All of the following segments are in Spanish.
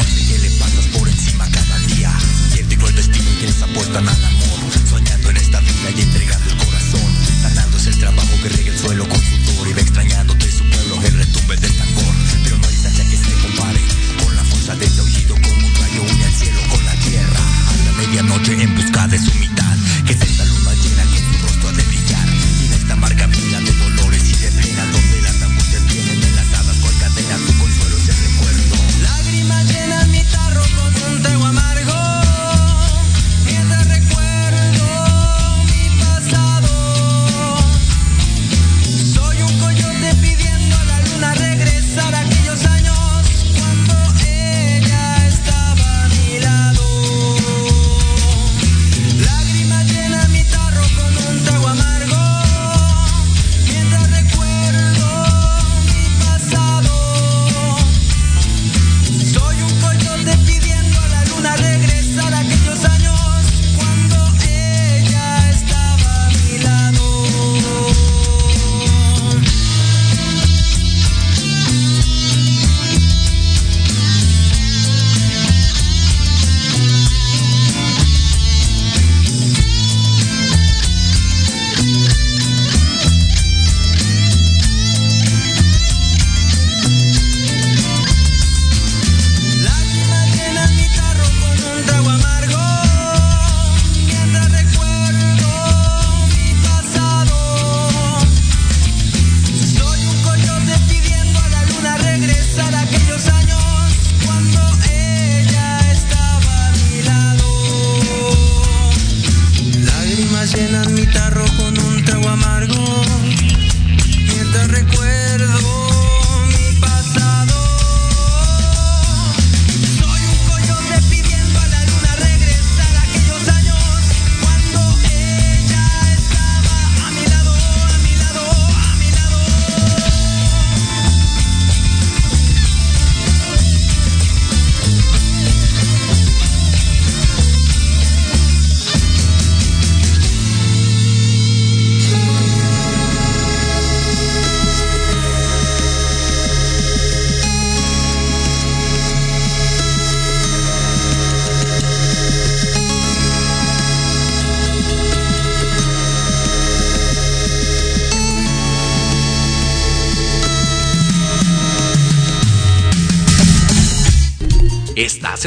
monte que le pasas por encima cada día. Científico el destino y que les apuestan al amor, soñando en esta vida y entregando.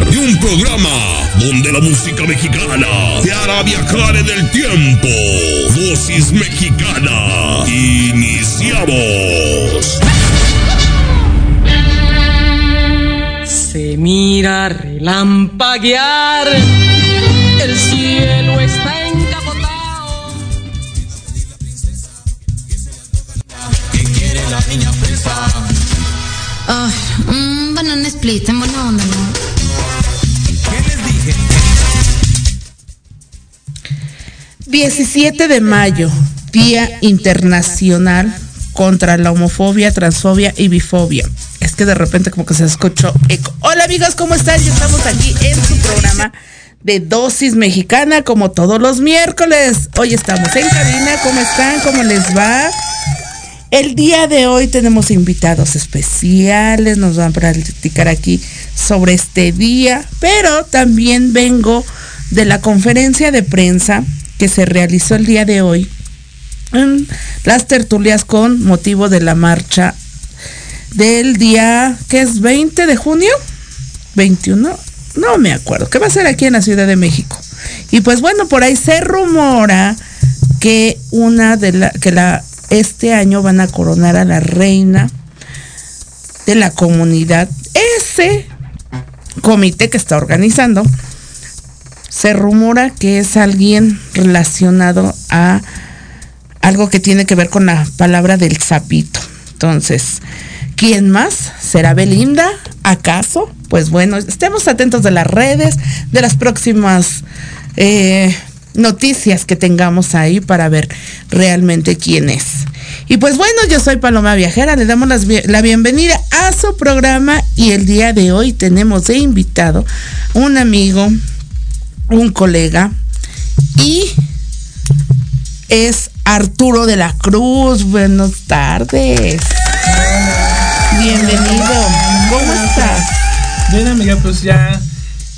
de un programa donde la música mexicana te hará viajar en el tiempo. Dosis mexicana. Iniciamos. Se mira relampaguear. El cielo está encapotado. Ah, oh, mmm, banana split, en buena onda, ¿no? 17 de mayo, Día Internacional contra la homofobia, transfobia y bifobia. Es que de repente como que se escuchó eco. Hola amigos, ¿cómo están? Ya estamos aquí en su programa de dosis mexicana como todos los miércoles. Hoy estamos en cabina. ¿Cómo están? ¿Cómo les va? El día de hoy tenemos invitados especiales, nos van a platicar aquí sobre este día, pero también vengo de la conferencia de prensa que se realizó el día de hoy en las tertulias con motivo de la marcha del día, que es 20 de junio, 21, no me acuerdo, que va a ser aquí en la Ciudad de México. Y pues bueno, por ahí se rumora que una de la, que la, este año van a coronar a la reina de la comunidad. Ese comité que está organizando se rumora que es alguien relacionado a algo que tiene que ver con la palabra del sapito. Entonces, ¿quién más? ¿Será Belinda? ¿Acaso? Pues bueno, estemos atentos de las redes, de las próximas eh, noticias que tengamos ahí para ver realmente quién es. Y pues bueno, yo soy Paloma Viajera, le damos la bienvenida a su programa y el día de hoy tenemos de invitado un amigo, un colega y es Arturo de la Cruz. Buenas tardes. Bienvenido. ¿Cómo estás? Bien, amiga, pues ya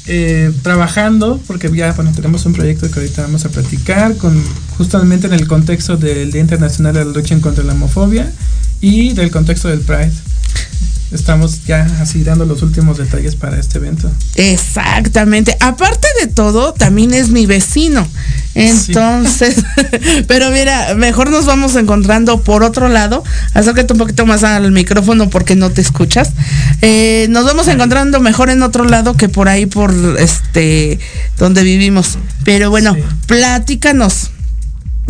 eh, trabajando, porque ya bueno, tenemos un proyecto que ahorita vamos a platicar, con justamente en el contexto del Día Internacional de la Lucha contra la Homofobia y del contexto del Pride estamos ya así dando los últimos detalles para este evento. Exactamente. Aparte de todo, también es mi vecino. Entonces, sí. pero mira, mejor nos vamos encontrando por otro lado. Acércate un poquito más al micrófono porque no te escuchas. Eh, nos vamos encontrando mejor en otro lado que por ahí, por este, donde vivimos. Pero bueno, sí. platícanos.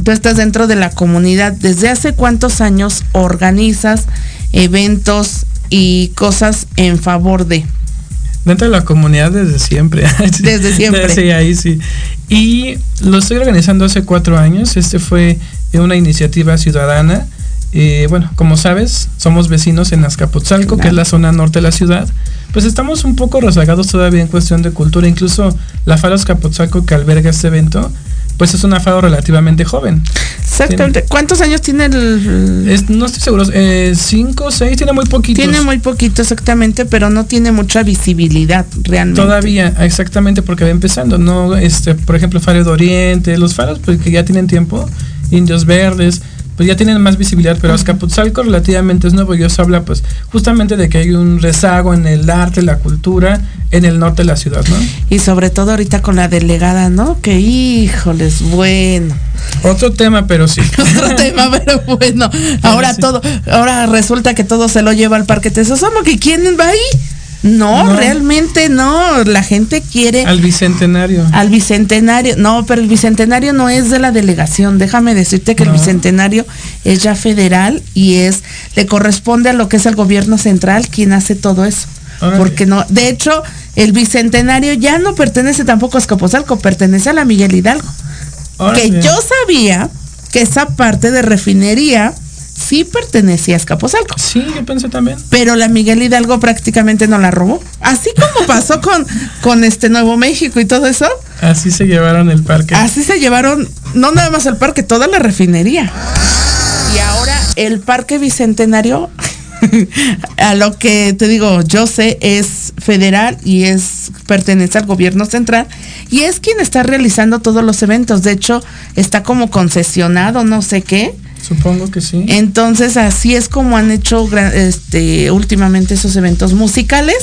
Tú estás dentro de la comunidad. ¿Desde hace cuántos años organizas eventos y cosas en favor de. Dentro de la comunidad desde siempre. Desde siempre. sí, ahí sí. Y lo estoy organizando hace cuatro años. Este fue una iniciativa ciudadana. Eh, bueno, como sabes, somos vecinos en Azcapotzalco, claro. que es la zona norte de la ciudad. Pues estamos un poco rezagados todavía en cuestión de cultura. Incluso la Faro Azcapotzalco que alberga este evento, pues es una faro relativamente joven. Exactamente. Tiene, ¿Cuántos años tiene el...? Es, no estoy seguro. Eh, cinco, seis, tiene muy poquito. Tiene muy poquito, exactamente, pero no tiene mucha visibilidad realmente. Todavía, exactamente, porque va empezando, ¿no? Este, por ejemplo, Faro de Oriente, los faros pues, que ya tienen tiempo, Indios Verdes, pues ya tienen más visibilidad, pero Azcapotzalco relativamente es nuevo y eso habla pues justamente de que hay un rezago en el arte, la cultura en el norte de la ciudad, ¿no? Y sobre todo ahorita con la delegada, ¿no? Que híjoles, bueno. Otro tema, pero sí. Otro tema, pero bueno. Ahora sí. todo, ahora resulta que todo se lo lleva al Parque Tesosomo, que quién va ahí. No, no, realmente no. La gente quiere. Al bicentenario. Al bicentenario. No, pero el bicentenario no es de la delegación. Déjame decirte que no. el bicentenario es ya federal y es le corresponde a lo que es el gobierno central quien hace todo eso. Porque no, de hecho, el bicentenario ya no pertenece tampoco a Escapozalco, pertenece a la Miguel Hidalgo. Que yo sabía que esa parte de refinería sí pertenecía a Escapozalco. Sí, yo pensé también. Pero la Miguel Hidalgo prácticamente no la robó. Así como pasó con, con este Nuevo México y todo eso. Así se llevaron el parque. Así se llevaron, no nada más el parque, toda la refinería. Y ahora el parque bicentenario, a lo que te digo, yo sé, es federal y es pertenece al gobierno central y es quien está realizando todos los eventos. De hecho, está como concesionado, no sé qué Supongo que sí. Entonces así es como han hecho este, últimamente esos eventos musicales.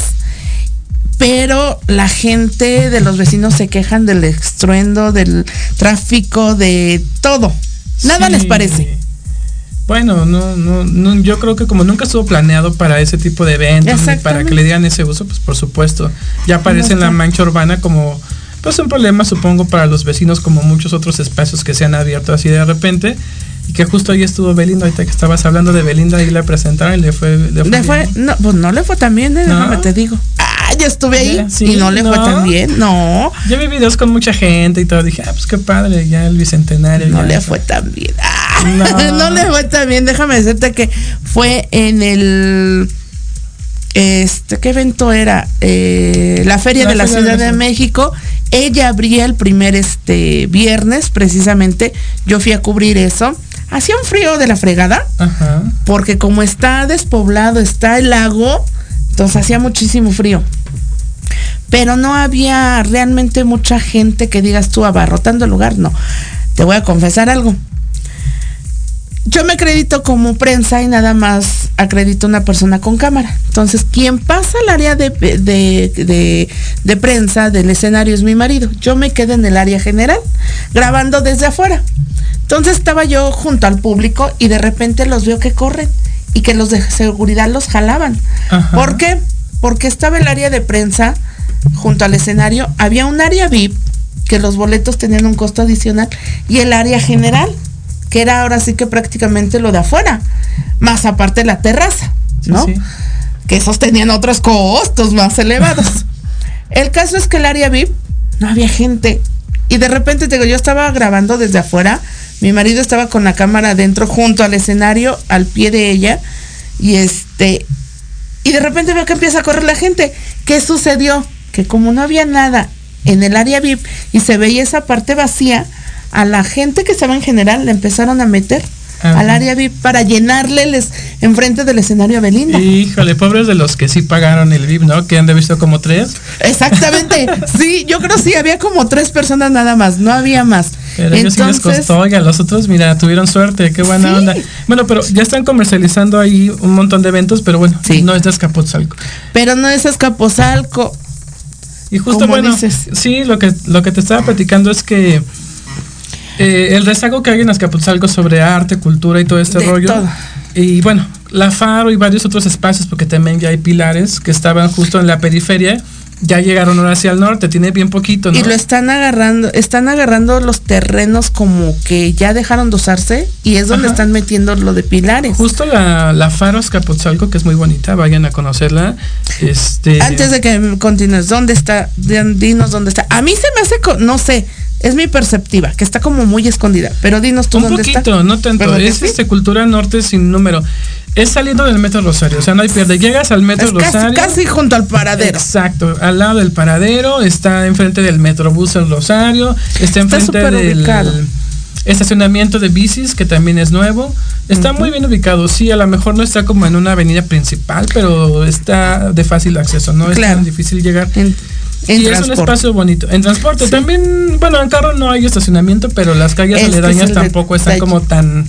Pero la gente de los vecinos se quejan del estruendo, del tráfico, de todo. Nada sí. les parece. Bueno, no, no, no, yo creo que como nunca estuvo planeado para ese tipo de eventos, para que le dieran ese uso, pues por supuesto, ya aparece en la mancha urbana como pues un problema supongo para los vecinos como muchos otros espacios que se han abierto así de repente y que justo ahí estuvo Belinda, ahorita que estabas hablando de Belinda y la presentaron y le fue... Le fue, le fue no, pues no le fue tan bien, eh, ¿No? déjame te digo. yo estuve ahí Ya, sí, y no le fue no. tan bien. No, Yo vi videos con mucha gente y todo. Dije, ah, pues qué padre, ya el bicentenario. no ya. le fue tan bien. Ah, No. no. le fue tan bien. Déjame decirte que fue en el. Este, ¿qué evento era? Eh, la Feria La de la Feria Ciudad de. México. Ella abría el primer este viernes, precisamente. Yo fui a cubrir eso. Hacía un frío de la fregada. Ajá. porque como está despoblado, está el lago, entonces hacía muchísimo frío. Pero no había realmente mucha gente que digas tú abarrotando el lugar, no. Te voy a confesar algo. Yo me acredito como prensa y nada más acredito una persona con cámara. Entonces, quien pasa al área de, de, de- de prensa del escenario es mi marido. Yo me quedé en el área general, grabando desde afuera. Entonces estaba yo junto al público y de repente los veo que corren y que los de seguridad los jalaban. Ajá. ¿Por qué? Porque estaba el área de prensa junto al escenario, había un área VIP que los boletos tenían un costo adicional y el área general, que era ahora sí que prácticamente lo de afuera, más aparte la terraza, ¿no? Sí, sí. Que esos tenían otros costos más elevados. el caso es que el área VIP no había gente y de repente te digo, yo estaba grabando desde afuera, mi marido estaba con la cámara adentro junto al escenario, al pie de ella y este y de repente veo que empieza a correr la gente. ¿Qué sucedió? Que como no había nada en el área VIP y se veía esa parte vacía, a la gente que estaba en general le empezaron a meter Ajá. al área VIP para llenarle les, enfrente del escenario a Belinda. Híjole, pobres de los que sí pagaron el VIP, ¿no? Que han de visto como tres. Exactamente. Sí, yo creo sí, había como tres personas nada más, no había más. Pero ellos sí les costó, oiga, los otros, mira, tuvieron suerte, qué buena Sí. onda. Bueno, pero ya están comercializando ahí un montón de eventos, pero bueno, Sí. no es de Azcapotzalco. pero no es Escaposalco. Y justo bueno, dices. sí, lo que, lo que te estaba platicando es que eh, el rezago que hay en Azcapotzalco sobre arte, cultura y todo este De rollo. todo. Y bueno, la Faro y varios otros espacios, porque también ya hay pilares que estaban justo en la periferia, ya llegaron ahora hacia el norte, tiene bien poquito, ¿no? Y lo están agarrando, están agarrando los terrenos como que ya dejaron de usarse y es donde Ajá. están metiendo lo de pilares. Justo la, la Faro Azcapotzalco, que es muy bonita, vayan a conocerla. Este, Antes de que continúes, ¿dónde está? Di- Dinos dónde está. A mí se me hace, no sé, es mi perceptiva, que está como muy escondida. Pero dinos tú Un dónde poquito, está. no tanto. ¿Verdad que Es este Cultura Norte sin número. Es saliendo del Metro Rosario, o sea, no hay pierde. Llegas al Metro Es casi, Rosario. casi junto al paradero. Exacto, al lado del paradero, está enfrente del Metrobús El Rosario, está Está enfrente súper del ubicado. estacionamiento de bicis, que también es nuevo. Está muy bien ubicado, sí, a lo mejor no está como en una avenida principal, pero está de fácil acceso, no es Claro. tan difícil llegar. En, en y es un espacio bonito. En transporte también, bueno, en carro no hay estacionamiento, pero las calles Este es aledañas tampoco están como tan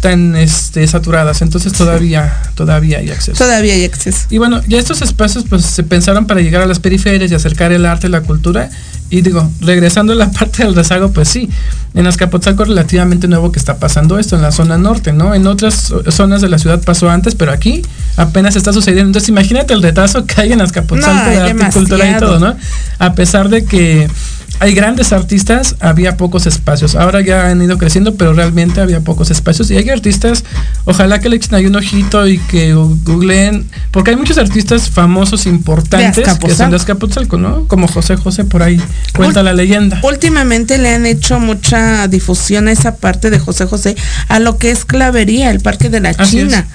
tan este saturadas, entonces todavía todavía hay acceso. Todavía hay acceso. Y bueno, ya estos espacios pues se pensaron para llegar a las periferias y acercar el arte, la cultura. Y digo, regresando a la parte del rezago, pues sí, en Azcapotzalco relativamente nuevo que está pasando esto en la zona norte, ¿no? En otras zonas de la ciudad pasó antes, pero aquí apenas está sucediendo. Entonces imagínate el retraso que hay en Azcapotzalco No, de arte y cultura y todo, ¿no? A pesar de que hay grandes artistas, había pocos espacios. Ahora ya han ido creciendo, pero realmente había pocos espacios. Y hay artistas, ojalá que le echen ahí un ojito y que googleen, porque hay muchos artistas famosos importantes que son de Azcapotzalco, ¿no? Como José José por ahí cuenta Ul- la leyenda. Últimamente le han hecho mucha difusión a esa parte de José José, a lo que es Clavería, el Parque de la Así China.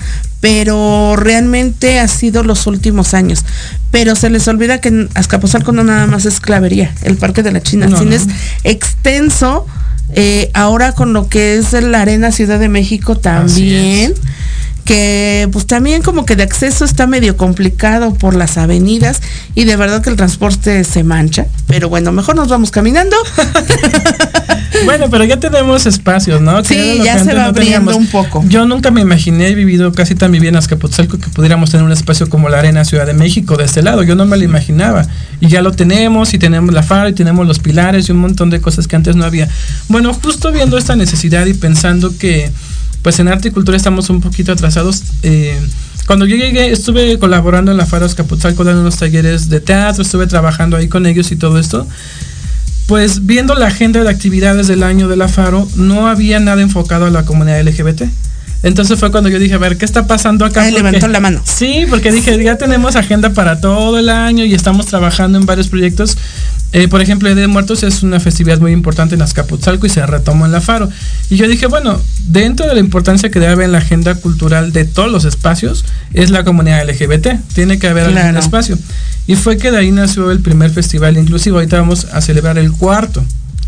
Pero realmente ha sido los últimos años. Pero se les olvida que en Azcapotzalco no nada más es Clavería, el Parque de la China, No, sino no. es extenso. eh, ahora con lo que es la Arena Ciudad de México también. que pues también como que de acceso está medio complicado por las avenidas y de verdad que el transporte se mancha. Pero bueno, mejor nos vamos caminando. Bueno, pero ya tenemos espacios, ¿no? Que Sí, ya se va no abriendo teníamos. un poco. Yo nunca me imaginé, he vivido casi tan vida en Azcapotzalco que pudiéramos tener un espacio como la Arena Ciudad de México de este lado. Yo no me lo imaginaba. Y ya lo tenemos, y tenemos la FARO, y tenemos los pilares, y un montón de cosas que antes no había. Bueno, justo viendo esta necesidad y pensando que, pues en arte y cultura estamos un poquito atrasados. eh, cuando yo llegué, estuve colaborando en la FARO Azcapotzalco, dando unos talleres de teatro, estuve trabajando ahí con ellos y todo esto. Pues viendo la agenda de actividades del año de la FARO, no había nada enfocado a la comunidad LGBT. Entonces fue cuando yo dije, a ver, ¿qué está pasando acá? Ahí Porque- levantó la mano. Sí, porque dije, ya tenemos agenda para todo el año y estamos trabajando en varios proyectos. Eh, por ejemplo, el Día de Muertos es una festividad muy importante en Azcapotzalco y se retomó en la Faro. Y yo dije, bueno, dentro de la importancia que debe haber en la agenda cultural de todos los espacios, es la comunidad LGBT. Tiene que haber algún Claro. espacio. Y fue que de ahí nació el primer festival inclusivo. Ahorita vamos a celebrar el cuarto.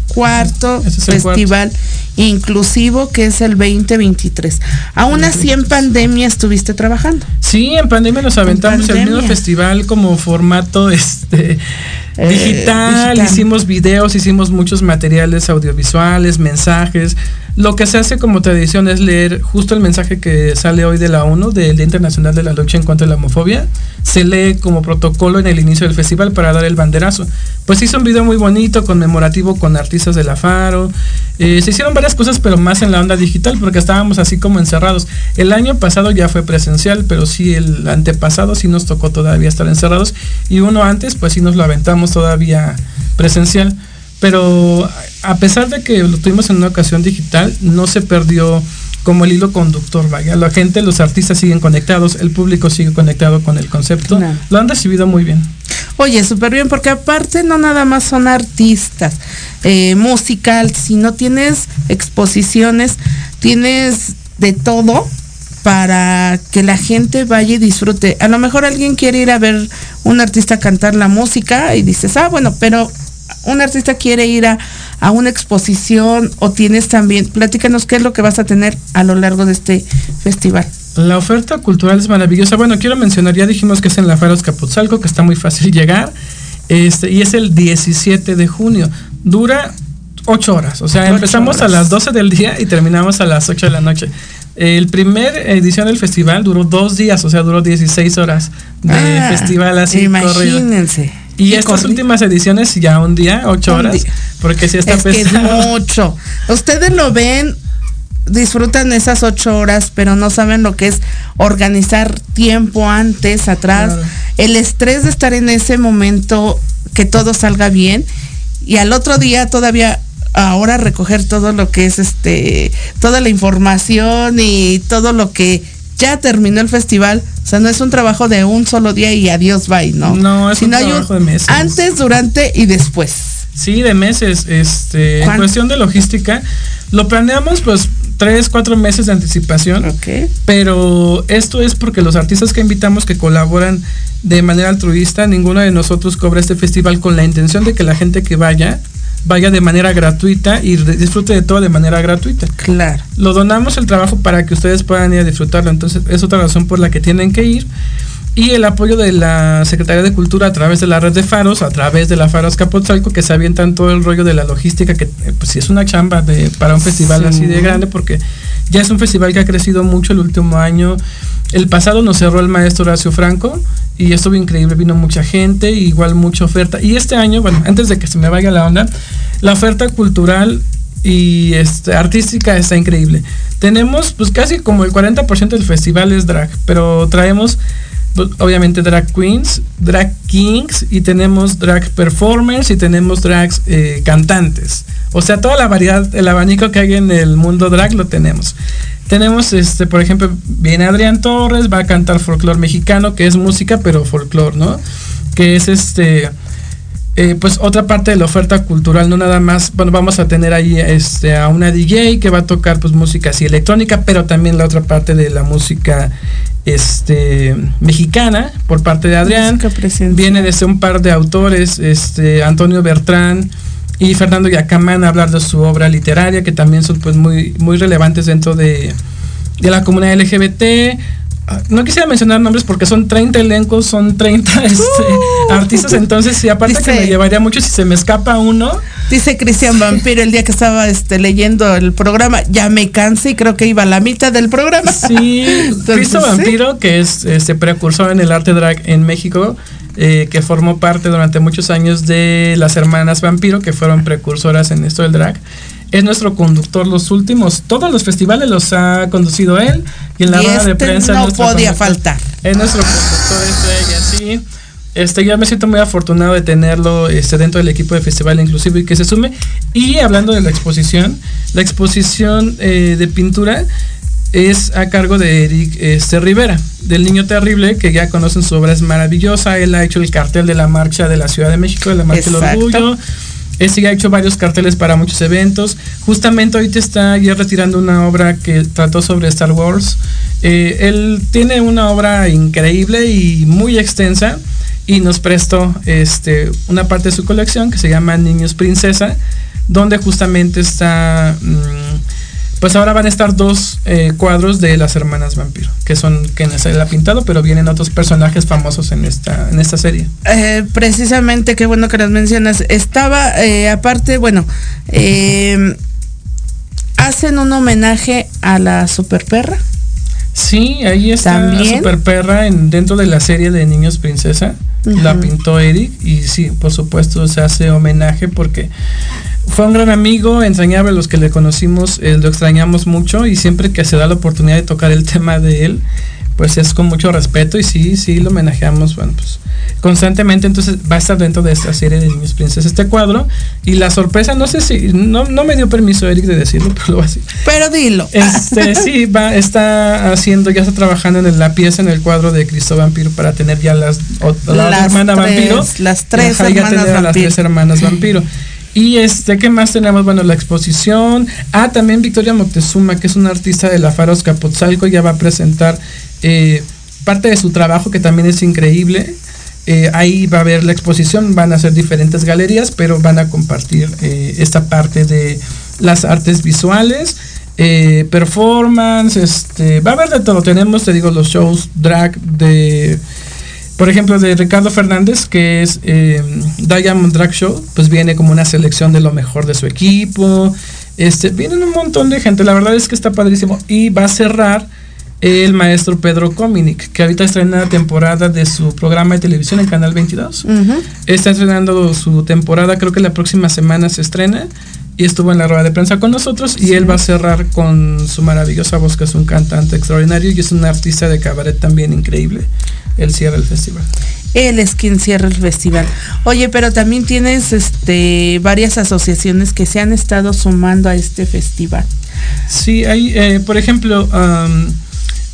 Cuarto es festival inclusivo que es el 2023. Aún así en pandemia estuviste trabajando. Sí, en pandemia nos aventamos el mismo festival como formato este Eh, digital, digital. hicimos videos, hicimos muchos materiales audiovisuales, mensajes. Lo que se hace como tradición es leer justo el mensaje que sale hoy de la ONU, del Día Internacional de la Lucha en contra de la Homofobia. Se lee como protocolo en el inicio del festival para dar el banderazo. Pues hizo un video muy bonito, conmemorativo con artistas de la Faro. Eh, se hicieron varias cosas, pero más en la onda digital, porque estábamos así como encerrados. El año pasado ya fue presencial, pero sí el antepasado sí nos tocó todavía estar encerrados. Y uno antes, pues sí nos lo aventamos todavía presencial. Pero a pesar de que lo tuvimos en una ocasión digital, no se perdió como el hilo conductor, vaya. La gente, los artistas siguen conectados, el público sigue conectado con el concepto. Claro. Lo han recibido muy bien. Oye, súper bien, porque aparte no nada más son artistas, eh, musical, sino tienes exposiciones, tienes de todo para que la gente vaya y disfrute. A lo mejor alguien quiere ir a ver un artista cantar la música y dices, ah, bueno, pero un artista quiere ir a, a una exposición o tienes también, platícanos qué es lo que vas a tener a lo largo de este festival. La oferta cultural es maravillosa. Bueno, quiero mencionar, ya dijimos que es en la Faros Capotzalco, que está muy fácil llegar. Este, y es el 17 de junio. Dura 8 horas. O sea, Ocho empezamos a las 12 del día y terminamos a las 8 de la noche. El primer edición del festival duró dos días, o sea, duró 16 horas de Ah, festival así corrido. Y Qué estas últimas ediciones ya un día, 8 Un horas, día. porque si está es que es pesado. mucho. Ustedes lo ven, disfrutan esas ocho horas, pero no saben lo que es organizar tiempo antes, atrás, Claro. el estrés de estar en ese momento, que todo salga bien, y al otro día todavía ahora recoger todo lo que es este, toda la información y todo lo que ya terminó el festival. O sea, no es un trabajo de un solo día y adiós, bye, ¿no? No, es un trabajo de meses. Antes, durante y después. Sí, de meses. Este, en cuestión de logística, lo planeamos pues tres, cuatro meses de anticipación. Ok. Pero esto es porque los artistas que invitamos que colaboran de manera altruista, ninguno de nosotros cobra este festival con la intención de que la gente que vaya vaya de manera gratuita y disfrute de todo de manera gratuita. Claro. Lo donamos el trabajo para que ustedes puedan ir a disfrutarlo. Entonces es otra razón por la que tienen que ir. Y el apoyo de la Secretaría de Cultura a través de la red de faros, a través de la Faros Capotzalco, que se avientan todo el rollo de la logística, que eh, pues sí es una chamba de, para un festival Sí. así de grande, porque ya es un festival que ha crecido mucho el último año. El pasado nos cerró el maestro Horacio Franco y estuvo increíble, vino mucha gente, igual mucha oferta. Y este año, bueno, antes de que se me vaya la onda, la oferta cultural y este, artística está increíble. Tenemos pues casi como el 40% del festival es drag, pero traemos obviamente drag queens, drag kings y tenemos drag performers y tenemos drags eh, cantantes. O sea, toda la variedad, el abanico que hay en el mundo drag lo tenemos. Tenemos, este, por ejemplo, viene Adrián Torres, va a cantar folclore mexicano, que es música, pero folclore, ¿no? Que es este, eh, pues otra parte de la oferta cultural, no nada más, bueno, vamos a tener ahí este, a una DJ que va a tocar pues música así electrónica, pero también la otra parte de la música este, mexicana por parte de Adrián. Viene desde un par de autores, este, Antonio Bertrán y Fernando Yacamán a hablar de su obra literaria, que también son pues muy, muy relevantes dentro de, de la comunidad LGBT. Ah, No quisiera mencionar nombres porque son 30 elencos, son 30 este, artistas, entonces sí, aparte que Uh. Dice- me llevaría mucho si se me escapa uno. Dice Cristian Vampiro el día que estaba este, leyendo el programa, ya me cansé y creo que iba a la mitad del programa. Sí, sí. Vampiro, que es este precursor en el arte drag en México, eh, que formó parte durante muchos años de las hermanas Vampiro, que fueron precursoras en esto del drag. Es nuestro conductor los últimos, todos los festivales los ha conducido él y en la Y rueda de este prensa es no podía conductor. faltar. Es nuestro conductor estrella, sí. Este, yo me siento muy afortunado de tenerlo este, dentro del equipo de Festival Inclusivo y que se sume. Y hablando de la exposición, la exposición eh, de pintura es a cargo de Eric este, Rivera, del Niño Terrible, que ya conocen su obra, es maravillosa. Él ha hecho el cartel de la marcha de la Ciudad de México, de la Marcha del Exacto. Orgullo. Este ya ha hecho varios carteles para muchos eventos. Justamente ahorita está ya retirando una obra que trató sobre Star Wars. Eh, él tiene una obra increíble y muy extensa y nos prestó este, una parte de su colección que se llama Niños Princesa, donde justamente está... mm, pues ahora van a estar dos eh, cuadros de las hermanas vampiro, que son quienes él ha pintado, pero vienen otros personajes famosos en esta, en esta serie. Eh, precisamente, qué bueno que las mencionas. Estaba, eh, aparte, bueno, hacen un homenaje a la super perra. Sí, ahí está ¿También? Super Perra en, dentro de la serie de Niños Princesa. La pintó Eric y sí, por supuesto se hace homenaje porque fue un gran amigo, entrañable, los que le conocimos, eh, lo extrañamos mucho y siempre que se da la oportunidad de tocar el tema de él, pues es con mucho respeto y sí, sí, lo homenajeamos, bueno, pues constantemente, entonces va a estar dentro de esta serie de Niños Princesa este cuadro y la sorpresa, no sé si, no, no me dio permiso Eric de decirlo, pero lo voy a decir. Pero dilo. Este, sí, va, está haciendo, ya está trabajando en la pieza, en el cuadro de Cristo Vampiro para tener ya las, o- la Las hermana tres- vampiro. las tres ya hermanas tener a las vampiro. tres hermanas vampiro. Y este, ¿qué más tenemos? Bueno, la exposición. Ah, también Victoria Moctezuma, que es una artista de la Faros Capotzalco, ya va a presentar eh, parte de su trabajo, que también es increíble. Eh, ahí va a haber la exposición, van a ser diferentes galerías, pero van a compartir eh, esta parte de las artes visuales, performance, este, va a haber de todo. Tenemos, te digo, los shows drag de, por ejemplo, de Ricardo Fernández, que es Diamond Drag Show, pues viene como una selección de lo mejor de su equipo. Este, vienen un montón de gente, la verdad es que está padrísimo. Y va a cerrar el maestro Pedro Cominic, que ahorita estrena la temporada de su programa de televisión en Canal 22. Ujú. Está estrenando su temporada, creo que la próxima semana se estrena. Y estuvo en la rueda de prensa con nosotros. Y él va a cerrar con su maravillosa voz, que es un cantante extraordinario y es un artista de cabaret también increíble. Él cierra el festival. Él es quien cierra el festival. Oye, pero también tienes este varias asociaciones que se han estado sumando a este festival. Sí, hay, eh, por ejemplo,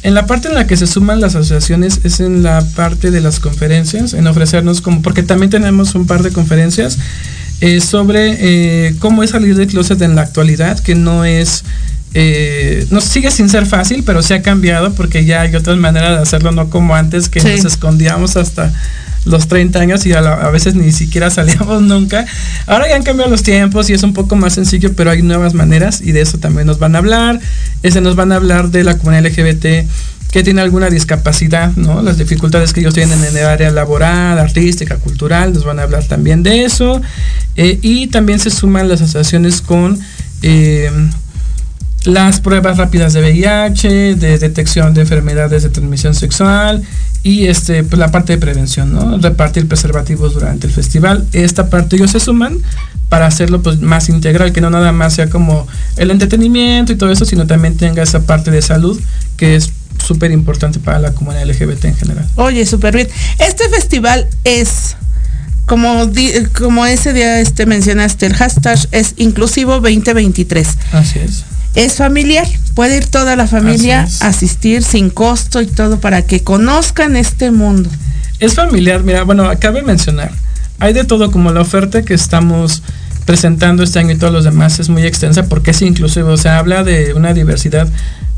en la parte en la que se suman las asociaciones es en la parte de las conferencias, en ofrecernos como, porque también tenemos un par de conferencias eh, sobre eh, cómo es salir del closet en la actualidad, que no es, eh, no sigue sin ser fácil, pero se ha cambiado porque ya hay otras maneras de hacerlo, no como antes que Sí. nos escondíamos hasta los 30 años y a, veces ni siquiera salíamos nunca. Ahora ya han cambiado los tiempos y es un poco más sencillo, pero hay nuevas maneras y de eso también nos van a hablar. Ese nos van a hablar de la comunidad LGBT que tiene alguna discapacidad, ¿no? Las dificultades que ellos tienen en el área laboral, artística, cultural, nos van a hablar también de eso. Eh, y también se suman las asociaciones con eh, las pruebas rápidas de VIH, de detección de enfermedades de transmisión sexual y este pues, la parte de prevención, ¿no? Repartir preservativos durante el festival. Esta parte ellos se suman para hacerlo pues más integral, que no nada más sea como el entretenimiento y todo eso, sino también tenga esa parte de salud que es súper importante para la comunidad LGBT en general. Oye, súper bien. Este festival es, como, di- como ese día este, mencionaste, el hashtag es inclusivo 2023. Así es. Es familiar, puede ir toda la familia a asistir sin costo y todo para que conozcan este mundo. Es familiar, mira, bueno, cabe mencionar, hay de todo como la oferta que estamos presentando este año y todos los demás es muy extensa porque es inclusivo, o sea, habla de una diversidad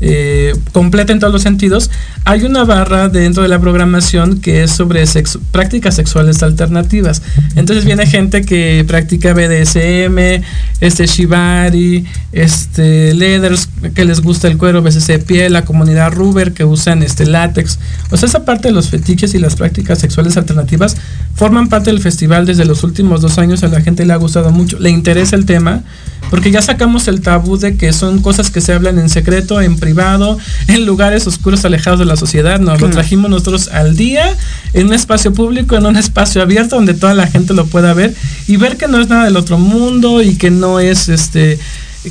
eh, completa en todos los sentidos. Hay una barra dentro de la programación que es sobre prácticas sexuales alternativas. Entonces viene gente que practica BDSM, este Shibari, este Leathers, que les gusta el cuero, de piel, la comunidad Ruber que usan este látex. O sea, esa parte de los fetiches y las prácticas sexuales alternativas forman parte del festival desde los últimos dos años. A la gente le ha gustado mucho, le interesa el tema, porque ya sacamos el tabú de que son cosas que se hablan en secreto, en privado, en lugares oscuros alejados de la sociedad. Nos lo trajimos nosotros al día, en un espacio público, en un espacio abierto donde toda la gente lo pueda ver y ver que no es nada del otro mundo y que no es este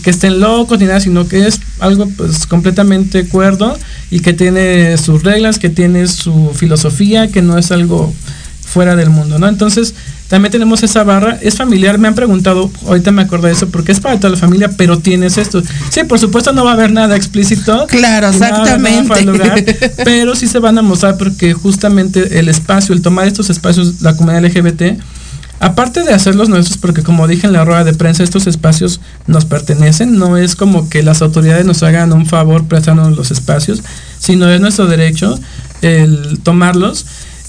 que estén locos ni nada, sino que es algo pues completamente cuerdo y que tiene sus reglas, que tiene su filosofía, que no es algo fuera del mundo, ¿no? Entonces, también tenemos esa barra, es familiar, me han preguntado, ahorita me acuerdo de eso, porque es para toda la familia, pero tienes esto. Sí, por supuesto no va a haber nada explícito. Claro, exactamente. pero sí se van a mostrar porque justamente el espacio, el tomar estos espacios, la comunidad LGBT, aparte de hacerlos nuestros, porque como dije en la rueda de prensa, estos espacios nos pertenecen, no es como que las autoridades nos hagan un favor prestándonos los espacios, sino es nuestro derecho el tomarlos.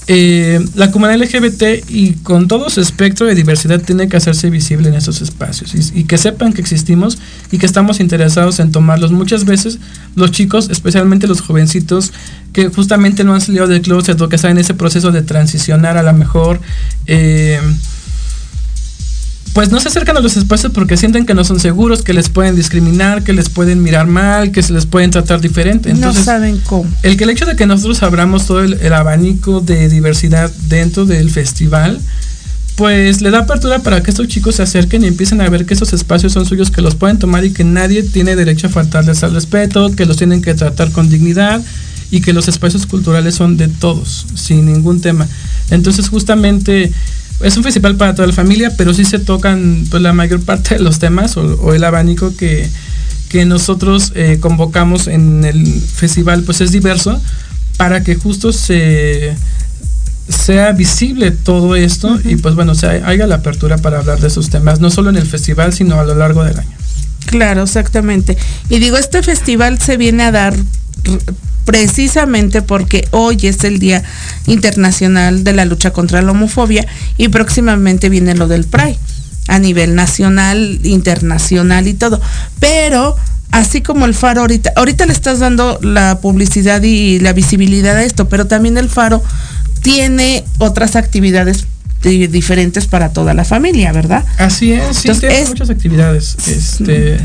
Eh, la comunidad LGBT y con todo su espectro de diversidad tiene que hacerse visible en esos espacios y, que sepan que existimos y que estamos interesados en tomarlos. Muchas veces los chicos, especialmente los jovencitos que justamente no han salido del closet o que están en ese proceso de transicionar a la mejor, eh, pues no se acercan a los espacios porque sienten que no son seguros, que les pueden discriminar, que les pueden mirar mal, que se les pueden tratar diferente. Entonces, no saben cómo. El que el hecho de que nosotros abramos todo el, abanico de diversidad dentro del festival, pues le da apertura para que estos chicos se acerquen y empiecen a ver que esos espacios son suyos, que los pueden tomar y que nadie tiene derecho a faltarles al respeto, que los tienen que tratar con dignidad y que los espacios culturales son de todos, sin ningún tema. Entonces justamente es un festival para toda la familia, pero sí se tocan pues, la mayor parte de los temas o, el abanico que, nosotros eh, convocamos en el festival, pues es diverso para que justo se sea visible todo esto y pues bueno, se haya la apertura para hablar de esos temas, no solo en el festival, sino a lo largo del año. Claro, exactamente. Y digo, este festival se viene a dar precisamente porque hoy es el Día Internacional de la Lucha contra la Homofobia y próximamente viene lo del Pride a nivel nacional, internacional y todo. Pero así como el faro ahorita, ahorita le estás dando la publicidad y la visibilidad a esto, pero también el faro tiene otras actividades diferentes para toda la familia, ¿verdad? Así es, sí, tiene muchas actividades. Este,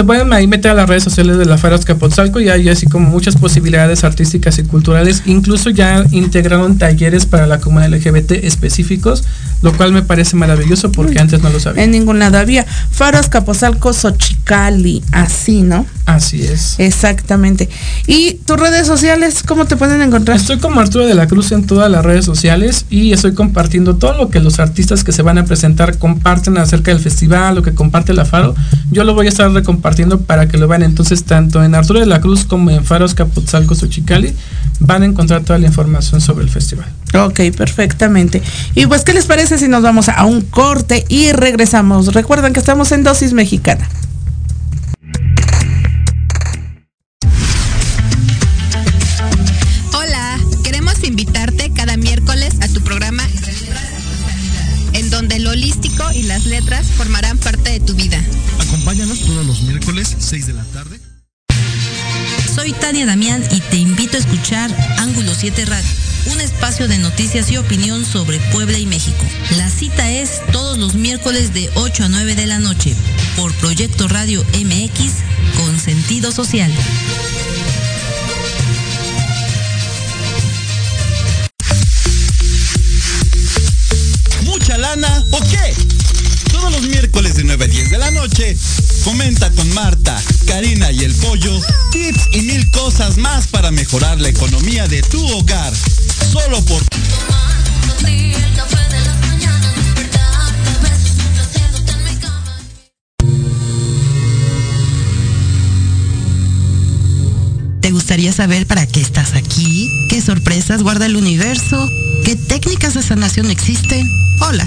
se pueden ahí meter a las redes sociales de la Faro Azcapotzalco y hay así como muchas posibilidades artísticas y culturales. Incluso ya integraron talleres para la comunidad LGBT específicos, lo cual me parece maravilloso porque antes no lo sabía. En ningún lado había. Faro Azcapotzalco Xochicali, así, ¿no? Así es. Exactamente. ¿Y tus redes sociales, cómo te pueden encontrar? Estoy como Arturo de la Cruz en todas las redes sociales y estoy compartiendo todo lo que los artistas que se van a presentar comparten acerca del festival, lo que comparte la Faro. Yo lo voy a estar compartiendo para que lo vean. Entonces, tanto en Arturo de la Cruz como en Faros Capotzalco Xochicali van a encontrar toda la información sobre el festival. Ok, perfectamente. Y pues, ¿qué les parece si nos vamos a un corte y regresamos? Recuerden que estamos en Dosis Mexicana. y las letras formarán parte de tu vida. Los miércoles 6 de la tarde. Soy Tania Damián y te invito a escuchar Ángulo 7 Radio, un espacio de noticias y opinión sobre Puebla y México. La cita es todos los miércoles de 8 a 9 de la noche por Proyecto Radio MX con sentido social. ¿o qué? Todos los miércoles de 9 a 10 de la noche, comenta con Marta, Karina y el Pollo tips y mil cosas más para mejorar la economía de tu hogar. Solo por... ¿Te gustaría saber para qué estás aquí? ¿Qué sorpresas guarda el universo? ¿Qué técnicas de sanación existen? Hola,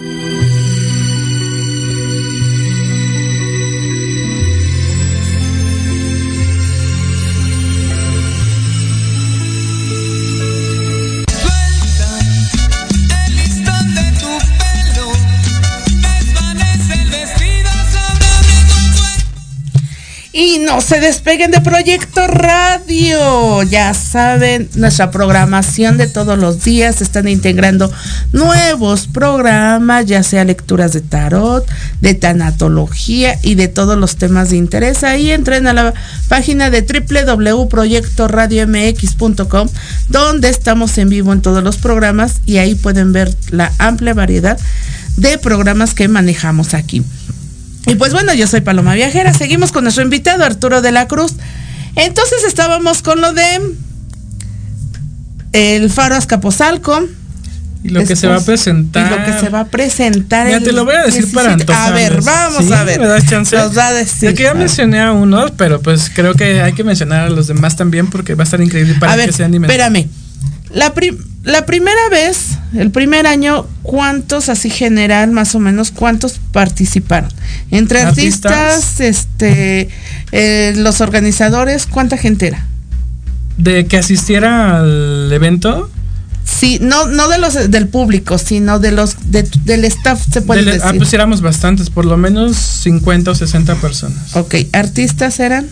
No se despeguen de Proyecto Radio. Ya saben, nuestra programación de todos los días están integrando nuevos programas, ya sea lecturas de tarot, de tanatología y de todos los temas de interés. Ahí entren a la página de www.proyectoradiomx.com, donde estamos en vivo en todos los programas y ahí pueden ver la amplia variedad de programas que manejamos aquí. Y pues bueno, yo soy Paloma Viajera. Seguimos con nuestro invitado Arturo de la Cruz. Entonces estábamos con lo de el Faro Azcapotzalco. Y lo que se va a presentar. Y lo que se va a presentar. Ya te lo voy a decir para A ver, vamos a ver. ¿Me das chance? Nos va a decir. Ya que ya mencioné a unos, pero pues creo que hay que mencionar a los demás también porque va a estar increíble para a ver, que sean Espérame. La, la primera vez, el primer año, ¿cuántos así general, más o menos, cuántos participaron? Entre artistas, este, eh, los organizadores, ¿cuánta gente era? De que asistiera al evento. Sí, no, no de los del público, sino de los del staff se puede Del- decir. Ah, pues éramos bastantes, por lo menos 50 o 60 personas. Ok, artistas eran.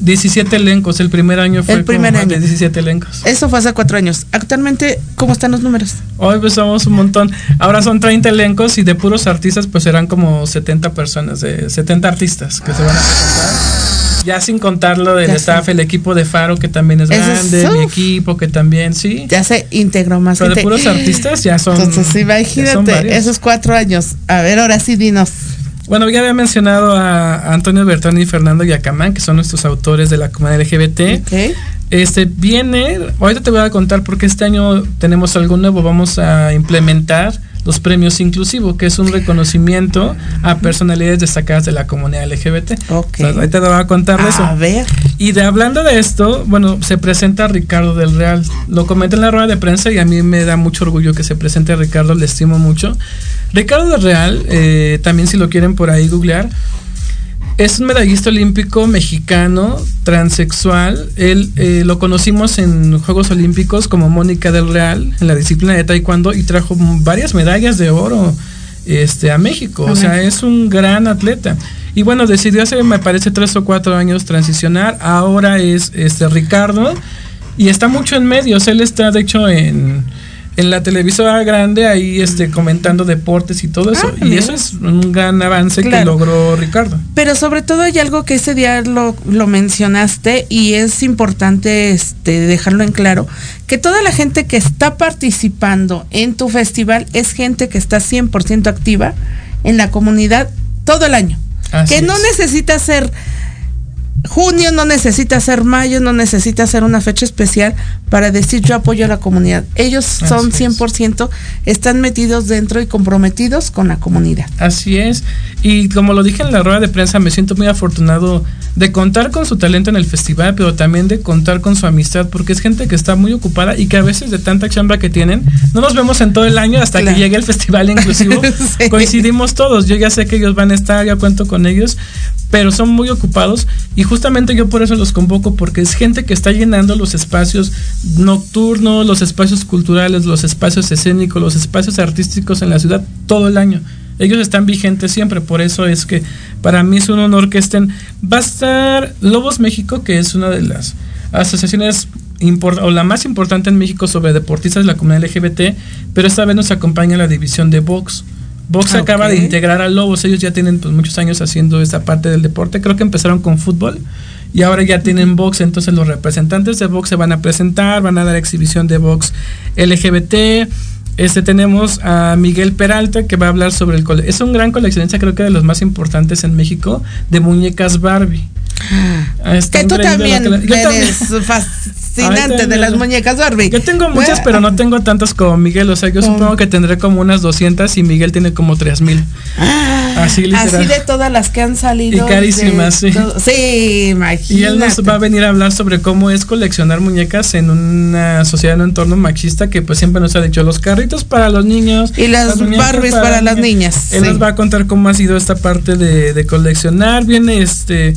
17 elencos, el primer año fue El primer año. de 17 elencos. Eso fue hace cuatro años. Actualmente, ¿cómo están los números? Hoy pues somos un montón. Ahora son 30 elencos y de puros artistas pues serán como 70 personas, de 70 artistas que se van a presentar. Ya sin contar lo del Ya staff, el equipo de Faro que también es Eso es- grande, mi equipo que también, sí. Ya se integró más Pero de puros artistas ya son. Entonces, ya son imagínate, varios. esos cuatro años. A ver, ahora sí, dinos. Bueno, ya había mencionado a Antonio Bertoni y Fernando Yacamán, que son nuestros autores de la comunidad LGBT. Este viene, ahorita te voy a contar porque este año tenemos algo nuevo, vamos a implementar los premios inclusivos, que es un reconocimiento a personalidades destacadas de la comunidad LGBT. Ok. ahorita te voy a contar de eso. A ver. Y de hablando de esto, bueno, se presenta Ricardo del Real. Lo comenté en la rueda de prensa y a mí me da mucho orgullo que se presente a Ricardo, le estimo mucho. Ricardo del Real, eh, también si lo quieren por ahí googlear, es un medallista olímpico mexicano, transexual. Él eh, lo conocimos en Juegos Olímpicos como Mónica del Real, en la disciplina de Taekwondo, y trajo varias medallas de oro este, a México. O sea, es un gran atleta. Y bueno, decidió hace, me parece, tres o cuatro años transicionar. Ahora es este Ricardo. Y está mucho en medios. Él está, de hecho, en, en la televisora grande, ahí este, comentando deportes y todo eso. Ah, y eso es un gran avance que logró Ricardo. Pero sobre todo hay algo que ese día lo, lo mencionaste y es importante este, dejarlo en claro, que toda la gente que está participando en tu festival es gente que está 100% activa en la comunidad todo el año. Así que no es. necesita ser junio, no necesita ser mayo, no necesita ser una fecha especial para decir yo apoyo a la comunidad. Ellos son Así es. 100%, están metidos dentro y comprometidos con la comunidad. Así es. Y como lo dije en la rueda de prensa, me siento muy afortunado de contar con su talento en el festival, pero también de contar con su amistad, porque es gente que está muy ocupada y que a veces de tanta chamba que tienen, no nos vemos en todo el año hasta Claro. que llegue el festival inclusivo. Sí. Coincidimos todos. Yo ya sé que ellos van a estar, ya cuento con ellos, pero son muy ocupados y justamente yo por eso los convoco, porque es gente que está llenando los espacios nocturnos, los espacios culturales, los espacios escénicos, los espacios artísticos en la ciudad todo el año. Ellos están vigentes siempre, por eso es que para mí es un honor que estén. Va a estar Lobos México, que es una de las asociaciones o la más importante en México sobre deportistas de la comunidad LGBT, pero esta vez nos acompaña la división de box. Box Ah, acaba de integrar a Lobos, ellos ya tienen pues, muchos años haciendo esta parte del deporte, creo que empezaron con fútbol y ahora ya tienen box, entonces los representantes de box se van a presentar, van a dar exhibición de box LGBT. Este tenemos a Miguel Peralta que va a hablar sobre el cole es un gran coleccionista, creo que de los más importantes en México de muñecas Barbie. Ah, Que tú también que eres fascinante de las muñecas Barbie. Yo tengo muchas, pero no tengo tantas como Miguel. O sea, yo Como- supongo que tendré como unas 200 y Miguel tiene como 3000. Así literal. Así de todas las que han salido. Y carísimas, de sí. todo- Sí, imagínate. Y él nos va a venir a hablar sobre cómo es coleccionar muñecas en una sociedad, en un entorno machista que pues siempre nos ha dicho los carritos para los niños. Y las muñecas Barbies para las niñas, Él sí. nos va a contar cómo ha sido esta parte de, de coleccionar. Viene este...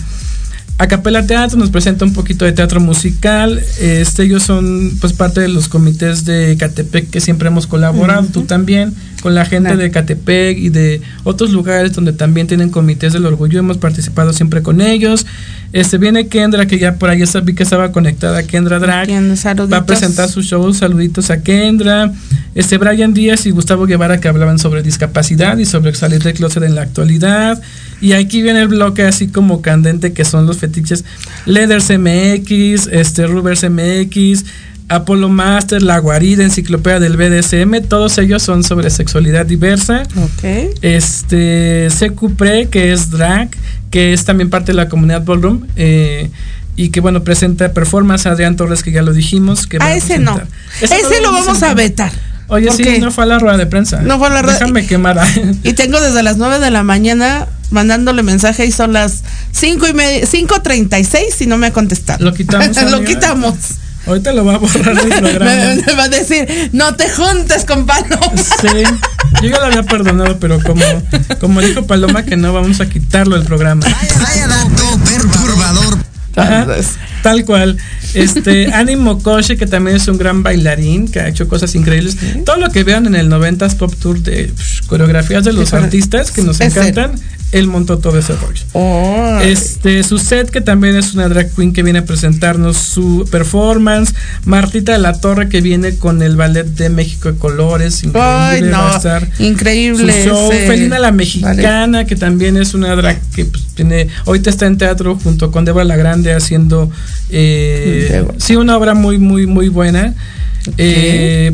Acapela Teatro nos presenta un poquito de teatro musical. Este, ellos son pues parte de los comités de Catepec que siempre hemos colaborado, tú también. Con la gente de Catepec y de otros lugares donde también tienen comités del orgullo. Hemos participado siempre con ellos. Este viene Kendra, que ya por ahí vi que estaba conectada, Kendra Drag. Va a presentar su show. Saluditos a Kendra. Este Brian Díaz y Gustavo Guevara que hablaban sobre discapacidad y sobre salir del closet en la actualidad. Y aquí viene el bloque así como candente que son los fetiches Leathers MX, este Rubers MX, Apollo Master, La Guarida, Enciclopedia del BDSM, todos ellos son sobre sexualidad diversa. Ok. Este, Secupre, que es drag, que es también parte de la comunidad Ballroom. eh, y que bueno, presenta performance Adrián Torres, que ya lo dijimos. Que va Ah, ese no. presentar. Ese, lo vamos a vetar. Oye, ¿Por sí, no fue a la rueda de prensa. No fue a la rueda- Déjame quemar. a- Y tengo desde las 9 de la mañana mandándole mensaje y son las 5 y media, 5.36 y no me ha contestado. Lo quitamos. lo quitamos. Ahorita lo va a borrar del programa. Me, me va a decir, no te juntes con Paloma. Sí, yo ya lo había perdonado, pero como, como dijo Paloma que no vamos a quitarlo del programa. Vaya dato perturbador. Ajá, tal cual. Este, Ánimo Koshi, que también es un gran bailarín, que ha hecho cosas increíbles. Todo lo que vean en el 90s Pop Tour de coreografías de los artistas que nos es él. Él montó todo ese rollo. Oh, Este, su set, que también es una drag queen que viene a presentarnos su performance. Martita de la Torre, que viene con el ballet de México de Colores. Increíble, Ay, no, va a estar increíble su show. ese Felina la Mexicana, que también es una drag que pues, tiene, ahorita está en teatro junto con Débora la Grande haciendo eh, sí una obra muy muy muy buena. Eh,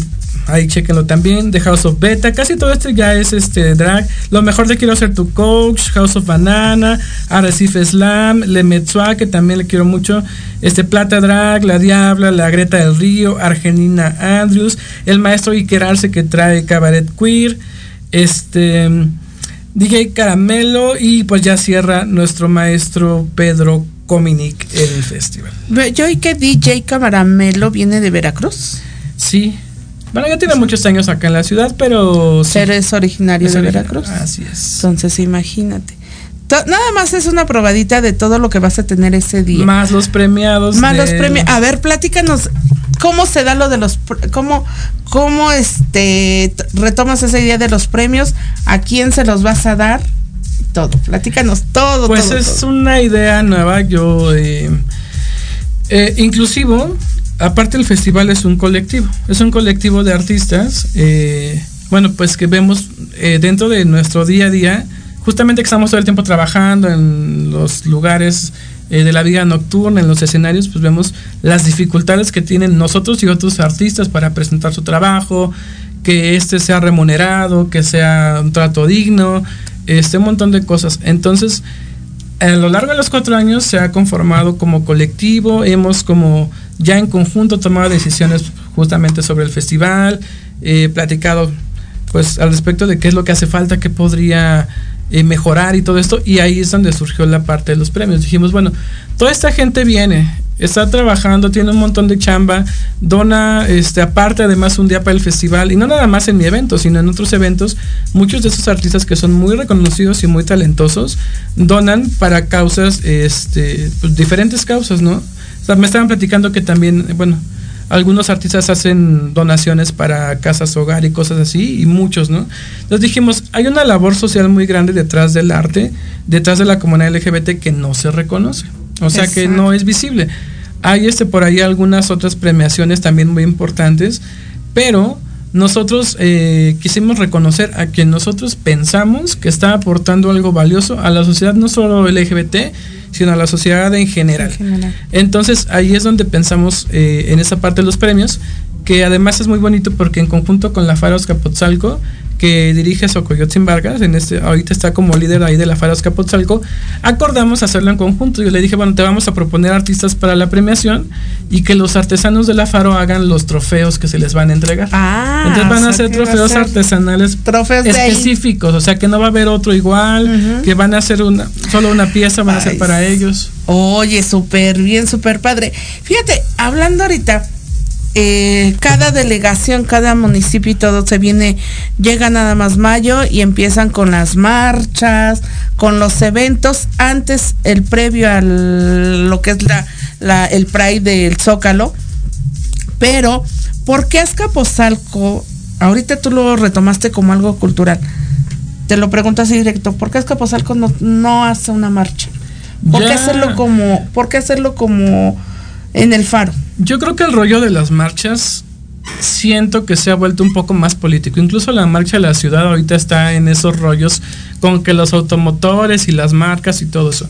ahí chequenlo también, de House of Beta, casi todo esto ya es este drag. Lo mejor de Quiero ser tu coach, House of Banana, Arrecife Slam, Le Metzua, que también le quiero mucho, este Plata Drag, La Diabla, La Greta del Río, Argenina Andrews, el maestro Iker Arce que trae Cabaret Queer, este DJ Caramelo y pues ya cierra nuestro maestro Pedro Cominic el festival. Yo oí que DJ Camaramelo viene de Veracruz. Sí. Bueno, ya tiene muchos años acá en la ciudad, pero sí. Pero es originario Es de Veracruz. Así es. Entonces, imagínate. Nada más es una probadita de todo lo que vas a tener ese día. Más los premiados. Más los premios. A ver, platícanos cómo se da lo de los cómo cómo este retomas esa idea de los premios, a quién se los vas a dar, todo. Platícanos todo. Pues todo, es todo. una idea nueva. Yo, eh, eh, inclusivo, aparte el festival es un colectivo. Es un colectivo de artistas. eh, bueno, pues que vemos eh, dentro de nuestro día a día, justamente que estamos todo el tiempo trabajando en los lugares eh, de la vida nocturna, en los escenarios, pues vemos las dificultades que tienen nosotros y otros artistas para presentar su trabajo, que este sea remunerado, que sea un trato digno, este montón de cosas. Entonces, a lo largo de los cuatro años se ha conformado como colectivo, hemos como ya en conjunto tomado decisiones justamente sobre el festival, eh, platicado pues al respecto de qué es lo que hace falta, qué podría eh, mejorar y todo esto, y ahí es donde surgió la parte de los premios. Dijimos, bueno, toda esta gente viene, está trabajando, tiene un montón de chamba, dona, este, aparte además un día para el festival, y no nada más en mi evento, sino en otros eventos, muchos de esos artistas que son muy reconocidos y muy talentosos, donan para causas, este, pues, diferentes causas, ¿no? O sea, me estaban platicando que también, bueno, algunos artistas hacen donaciones para casas hogar y cosas así, y muchos, ¿no? Entonces dijimos, hay una labor social muy grande detrás del arte, detrás de la comunidad LGBT que no se reconoce, o sea, que no es visible. Hay este por ahí algunas otras premiaciones también muy importantes, pero nosotros eh, quisimos reconocer a quien nosotros pensamos que está aportando algo valioso a la sociedad, no solo LGBT, sino a la sociedad en general. Entonces ahí es donde pensamos eh, en esa parte de los premios, que además es muy bonito porque en conjunto con la Faros Capotzalco, que dirige Socoyotzin Vargas, en este, ahorita está como líder ahí de la Faros Capotzalco, acordamos hacerlo en conjunto. Yo le dije, bueno, te vamos a proponer artistas para la premiación y que los artesanos de la Faro hagan los trofeos que se les van a entregar. Ah, Entonces van o a sea a trofeos ser artesanales trofeos específicos, o sea que no va a haber otro igual, que van a ser una, solo una pieza, van a ser para ellos. Oye, súper bien, súper padre. Fíjate, hablando ahorita, eh, cada delegación, cada municipio y todo se viene, llega nada más mayo y empiezan con las marchas, con los eventos, antes el previo a lo que es la, la- el Pride del Zócalo. Pero, ¿por qué Azcapotzalco ahorita tú lo retomaste como algo cultural. Te lo pregunto así directo, ¿por qué Escaposalco no, no hace una marcha? ¿Por qué hacerlo como, por qué hacerlo como en el faro? Yo creo que el rollo de las marchas siento que se ha vuelto un poco más político. Incluso la marcha de la ciudad ahorita está en esos rollos con que los automotores y las marcas y todo eso.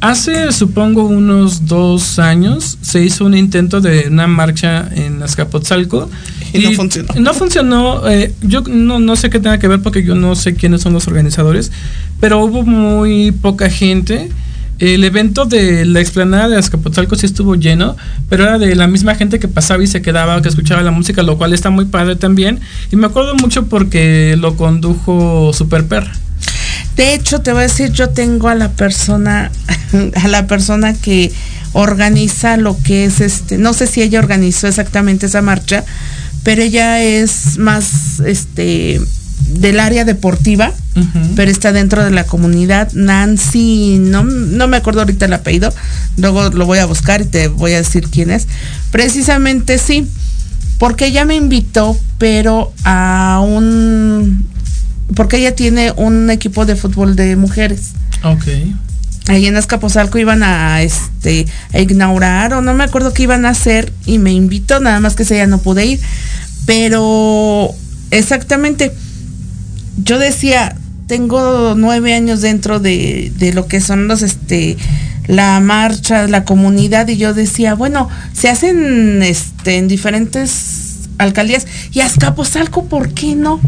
Hace, supongo, unos dos años se hizo un intento de una marcha en Azcapotzalco. Y no funcionó. No funcionó. eh, yo no, no sé qué tenga que ver porque yo no sé quiénes son los organizadores, pero hubo muy poca gente. El evento de la explanada de Azcapotzalco sí estuvo lleno, pero era de la misma gente que pasaba y se quedaba, que escuchaba la música, lo cual está muy padre también. Y me acuerdo mucho porque lo condujo Super Perra. De hecho, te voy a decir, yo tengo a la persona, a la persona que organiza lo que es este, no sé si ella organizó exactamente esa marcha, pero ella es más este del área deportiva, pero está dentro de la comunidad. Nancy, no, no me acuerdo ahorita el apellido, luego lo voy a buscar y te voy a decir quién es. Precisamente sí, porque ella me invitó, pero a un, porque ella tiene un equipo de fútbol de mujeres. Ok. Ahí en Azcapotzalco iban a este a inaugurar o no me acuerdo qué iban a hacer y me invitó, nada más que día no pude ir. Pero exactamente, yo decía, tengo nueve años dentro de, de lo que son los este la marcha, la comunidad, y yo decía, bueno, se hacen este en diferentes alcaldías y Azcapotzalco, ¿por qué no?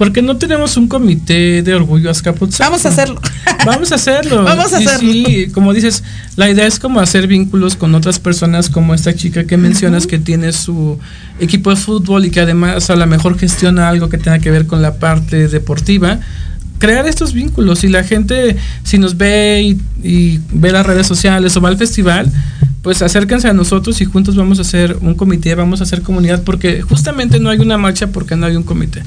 Porque no tenemos un comité de orgullo Azcapotzalco. Vamos a hacerlo. Vamos a hacerlo. Vamos a Y hacerlo. sí, como dices, la idea es como hacer vínculos con otras personas como esta chica que mencionas que tiene su equipo de fútbol y que además a lo mejor gestiona algo que tenga que ver con la parte deportiva. Crear estos vínculos y la gente si nos ve y, y ve las redes sociales o va al festival, pues acérquense a nosotros y juntos vamos a hacer un comité, vamos a hacer comunidad porque justamente no hay una marcha porque no hay un comité.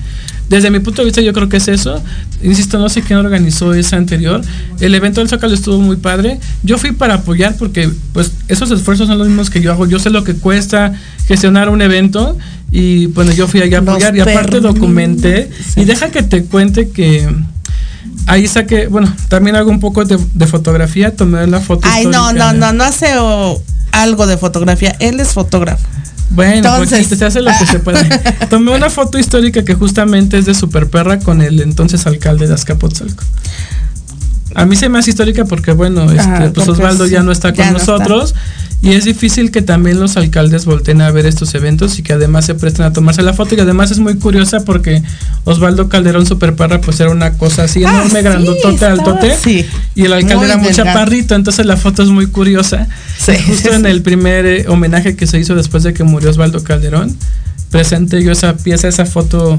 Desde mi punto de vista yo creo que es eso. Insisto, no sé quién organizó esa anterior. El evento del Zócalo estuvo muy padre. Yo fui para apoyar porque pues esos esfuerzos son los mismos que yo hago. Yo sé lo que cuesta gestionar un evento y bueno, yo fui allá a apoyar y aparte documenté. Y deja que te cuente que ahí saqué, bueno, también hago un poco de, de fotografía, tomé la foto. Ay, no, no, no, no hace algo de fotografía, él es fotógrafo. Bueno, Entonces- entonces se hace lo que se puede. Tomé una foto histórica que justamente es de Super Perra con el entonces alcalde de Azcapotzalco. A mí se me hace histórica porque, bueno, este, Ah, pues Osvaldo sí, ya no está con ya no está. Y es difícil que también los alcaldes volteen a ver estos eventos y que además se presten a tomarse la foto y además es muy curiosa porque Osvaldo Calderón Super Perra pues era una cosa así Ah, enorme, sí, grandotote, altote así. y el alcalde Muy era muy chaparrito, entonces la foto es muy curiosa. Sí, Justo sí, en sí. el primer eh, homenaje que se hizo después de que murió Osvaldo Calderón, presenté yo esa pieza, esa foto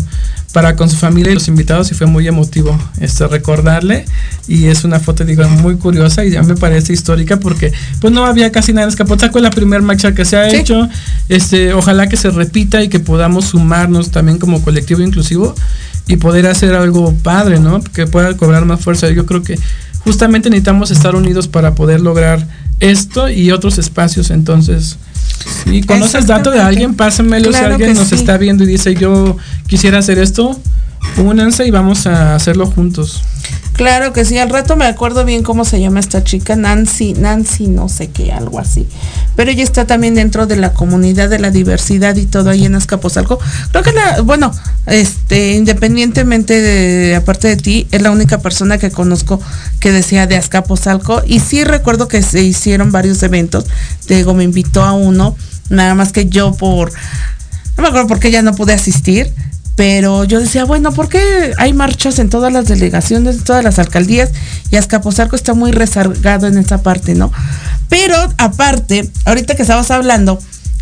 para con su familia y los invitados y fue muy emotivo este recordarle y es una foto digo muy curiosa y ya me parece histórica porque pues no había casi nada en Escapotzalco, es la primera marcha que se ha Sí. hecho, este ojalá que se repita y que podamos sumarnos también como colectivo inclusivo y poder hacer algo padre, ¿no? Que pueda cobrar más fuerza. Yo creo que justamente necesitamos estar unidos para poder lograr esto y otros espacios. Entonces, si conoces dato de alguien, pásenmelo. Claro si alguien nos sí. está viendo y dice yo quisiera hacer esto, únanse y vamos a hacerlo juntos. Claro que sí, al rato me acuerdo bien cómo se llama esta chica, Nancy, Nancy no sé qué, algo así. Pero ella está también dentro de la comunidad de la diversidad y todo ahí en Azcapotzalco. Creo que la, bueno, este, independientemente de, aparte de ti, es la única persona que conozco que decía de Azcapotzalco. Y sí recuerdo que se hicieron varios eventos. Diego me invitó a uno, nada más que yo por, no me acuerdo por qué ya no pude asistir, pero yo decía, bueno, ¿por qué hay marchas en todas las delegaciones, en todas las alcaldías? Y Azcapotzalco está muy rezagado en esa parte, ¿no? Pero aparte, ahorita que estabas hablando,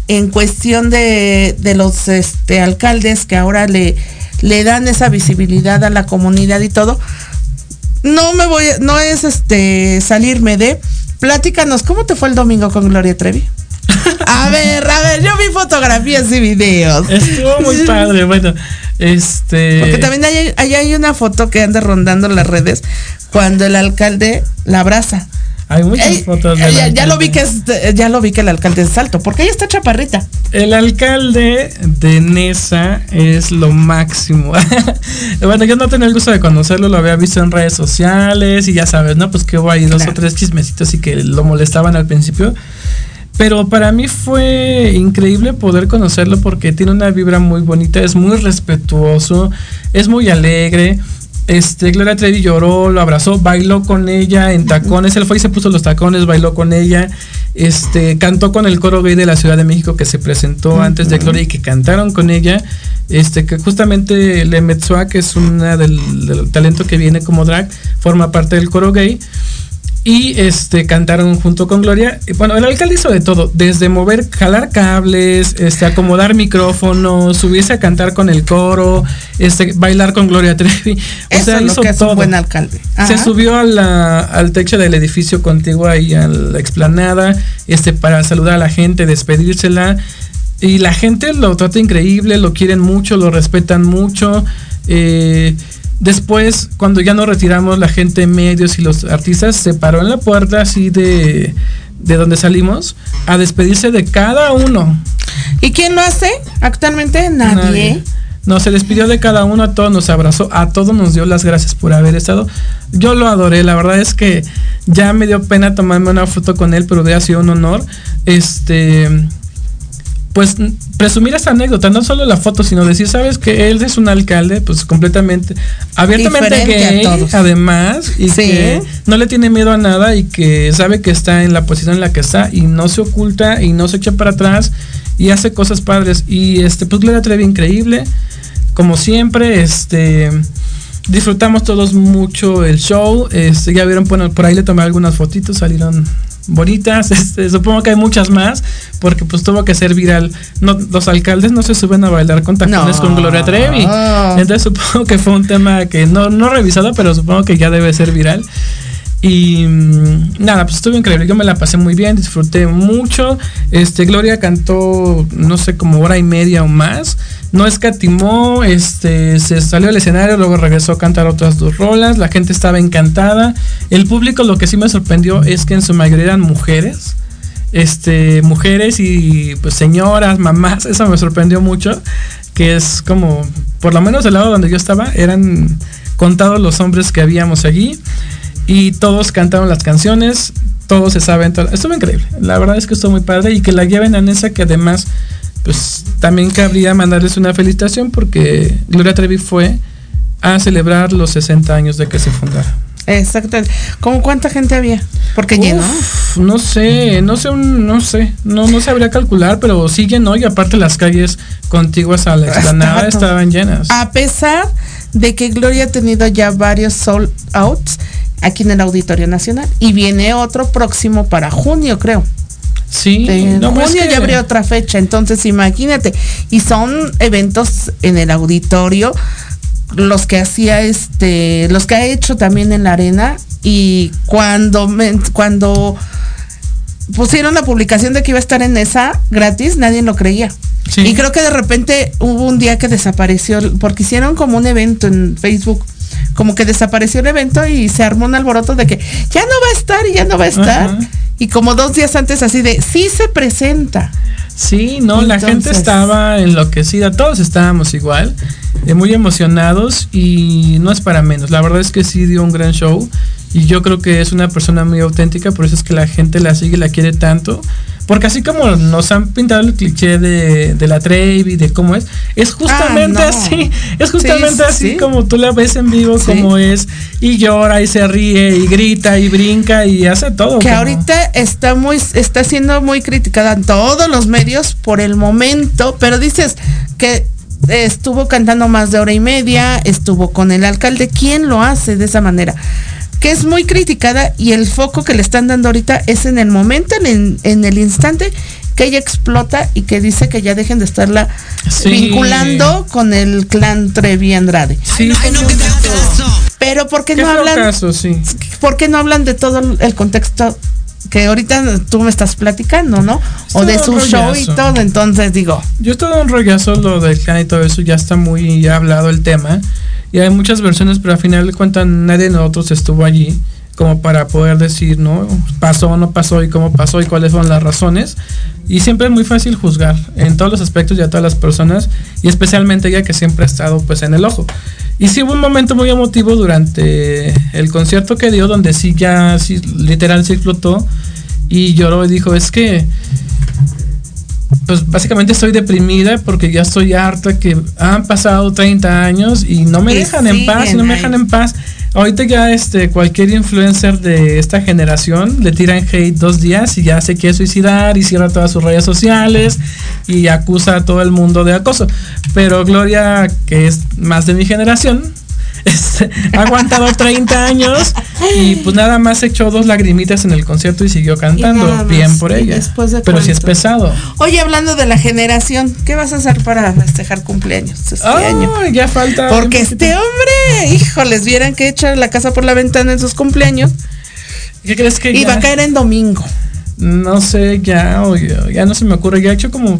en cuestión de, de los este, alcaldes que ahora le, le dan esa visibilidad a la comunidad y todo, no me voy, no es este salirme de, platícanos, ¿cómo te fue el domingo con Gloria Trevi? A ver, a ver, yo vi fotografías y videos. Estuvo muy padre, bueno, este... Porque también hay, ahí hay una foto que anda rondando las redes cuando el alcalde la abraza. Hay muchas Ey, fotos del ya, ya lo vi que es, ya lo vi que el alcalde es salto, porque ella está chaparrita. El alcalde de Nesa es lo máximo. bueno, yo no tenía el gusto de conocerlo, lo había visto en redes sociales y ya sabes, ¿no? Pues que hubo ahí dos o tres chismecitos y que lo molestaban al principio. Pero para mí fue increíble poder conocerlo porque tiene una vibra muy bonita, es muy respetuoso, es muy alegre. Este, Gloria Trevi lloró, lo abrazó, bailó con ella en tacones, él fue y se puso los tacones, bailó con ella, este, cantó con el coro gay de la Ciudad de México que se presentó antes de Gloria y que cantaron con ella, este, que justamente Le Metzua, que es una del, del talento que viene como drag, forma parte del coro gay y este cantaron junto con Gloria. Y, Bueno, el alcalde hizo de todo, desde mover, jalar cables, este, acomodar micrófonos, subirse a cantar con el coro, este, bailar con Gloria Trevi. O Eso sea, es lo que es todo. un buen alcalde. Se subió a la- al techo del edificio contigo ahí a la explanada, este, para saludar a la gente, despedírsela. Y la gente lo trata increíble, lo quieren mucho, lo respetan mucho. Eh, después, cuando ya nos retiramos, la gente, medios y los artistas se paró en la puerta así de, de donde salimos a despedirse de cada uno. ¿Y quién lo hace actualmente? Nadie. No, se despidió de cada uno, a todos nos abrazó, a todos nos dio las gracias por haber estado. Yo lo adoré, la verdad es que ya me dio pena tomarme una foto con él, pero hubiera sido un honor. Este, pues presumir esta anécdota, no solo la foto, sino decir, sabes que él es un alcalde, pues completamente, abiertamente Diferente a gay, todos. además, y Sí. que no le tiene miedo a nada y que sabe que está en la posición en la que está y no se oculta y no se echa para atrás y hace cosas padres. Y este, pues Gloria Trevi increíble, como siempre, este disfrutamos todos mucho el show. Este, ya vieron, bueno, por ahí le tomé algunas fotitos, salieron bonitas. Este, supongo que hay muchas más, porque pues tuvo que ser viral. No, los alcaldes no se suben a bailar con tacones No. con Gloria Trevi. Entonces supongo que fue un tema que no, no revisado, pero supongo que ya debe ser viral. Y mm, nada, pues estuvo increíble. Yo me la pasé muy bien, disfruté mucho. Este, Gloria cantó, no sé, como hora y media o más. No escatimó, este, se salió al escenario, luego regresó a cantar otras dos rolas. La gente estaba encantada. El público, lo que sí me sorprendió es que en su mayoría eran mujeres. Este, mujeres y pues señoras, mamás, eso me sorprendió mucho. Que es como, por lo menos del lado donde yo estaba, eran contados los hombres que habíamos allí y todos cantaron las canciones, todos se saben, todo- estuvo increíble, la verdad es que estuvo muy padre y que la lleven a Nesa que además pues también cabría mandarles una felicitación porque Gloria Trevi fue a celebrar los 60 años de que se fundara. Exacto. ¿Cómo cuánta gente había? Porque llenó. Uf, no sé, no sé, no sé, no, no sabría calcular, pero sí llenó y aparte las calles contiguas a la explanada estaban llenas. A pesar de que Gloria ha tenido ya varios sold outs aquí en el Auditorio Nacional y viene otro próximo para junio, creo. Sí, En no, es junio que- ya abrió otra fecha, entonces imagínate. Y son eventos en el auditorio, los que hacía este, los que ha hecho también en la arena. Y cuando me- cuando pusieron la publicación de que iba a estar en esa gratis, nadie lo creía. Sí. Y creo que de repente hubo un día que desapareció, porque hicieron como un evento en Facebook, como que desapareció el evento y se armó un alboroto de que ya no va a estar y ya no va a estar. Ajá. Y como dos días antes así de, sí se presenta. Sí, no, la gente estaba enloquecida, todos estábamos igual, eh, muy emocionados y no es para menos. La verdad es que sí dio un gran show y yo creo que es una persona muy auténtica, por eso es que la gente la sigue y la quiere tanto. Porque así como nos han pintado el cliché de, de la Trevi, de cómo es, es justamente Ah, no. así, es justamente Sí, así sí. como tú la ves en vivo, Sí. como es, y llora y se ríe y grita y brinca y hace todo. Que como- ahorita está muy, está siendo muy criticada en todos los medios por el momento, pero dices que estuvo cantando más de hora y media, estuvo con el alcalde, ¿quién lo hace de esa manera? Que es muy criticada y el foco que le están dando ahorita es en el momento, en, en el instante que ella explota y que dice que ya dejen de estarla Sí. vinculando con el clan Trevi Andrade. Sí, Pero ¿por qué qué no hablan? caso, sí. ¿por qué no hablan de todo el contexto que ahorita tú me estás platicando, ¿no? O de su show y todo, entonces digo, Yo todo un rollazo lo del clan y todo eso, ya está muy hablado el tema. Y hay muchas versiones, pero al final de cuentas nadie de nosotros estuvo allí. como para poder decir, ¿no? Pasó o no pasó y cómo pasó y cuáles son las razones. Y siempre es muy fácil juzgar en todos los aspectos y a todas las personas y especialmente ella que siempre ha estado pues en el ojo. Y sí hubo un momento muy emotivo durante el concierto que dio donde sí ya sí, literal sí explotó y lloró y dijo, es que pues básicamente estoy deprimida porque ya estoy harta que han pasado 30 años y no me dejan en paz, y no me dejan en paz. Ahorita ya este cualquier influencer de esta generación le tiran hate dos días y ya se quiere suicidar y cierra todas sus redes sociales y acusa a todo el mundo de acoso. Pero Gloria, que es más de mi generación, este, ha aguantado 30 años y pues nada más echó dos lagrimitas en el concierto y siguió cantando. Bien por ¿Y ella. después de Pero si es cuánto? pesado. Oye, hablando de la generación, ¿qué vas a hacer para festejar cumpleaños este Ay, año? ya falta. Porque este hombre, híjoles, vieran que echa la casa por la ventana en sus cumpleaños. ¿Qué crees que Y va a caer en domingo. No sé, ya, ya no se me ocurre. Ya he hecho como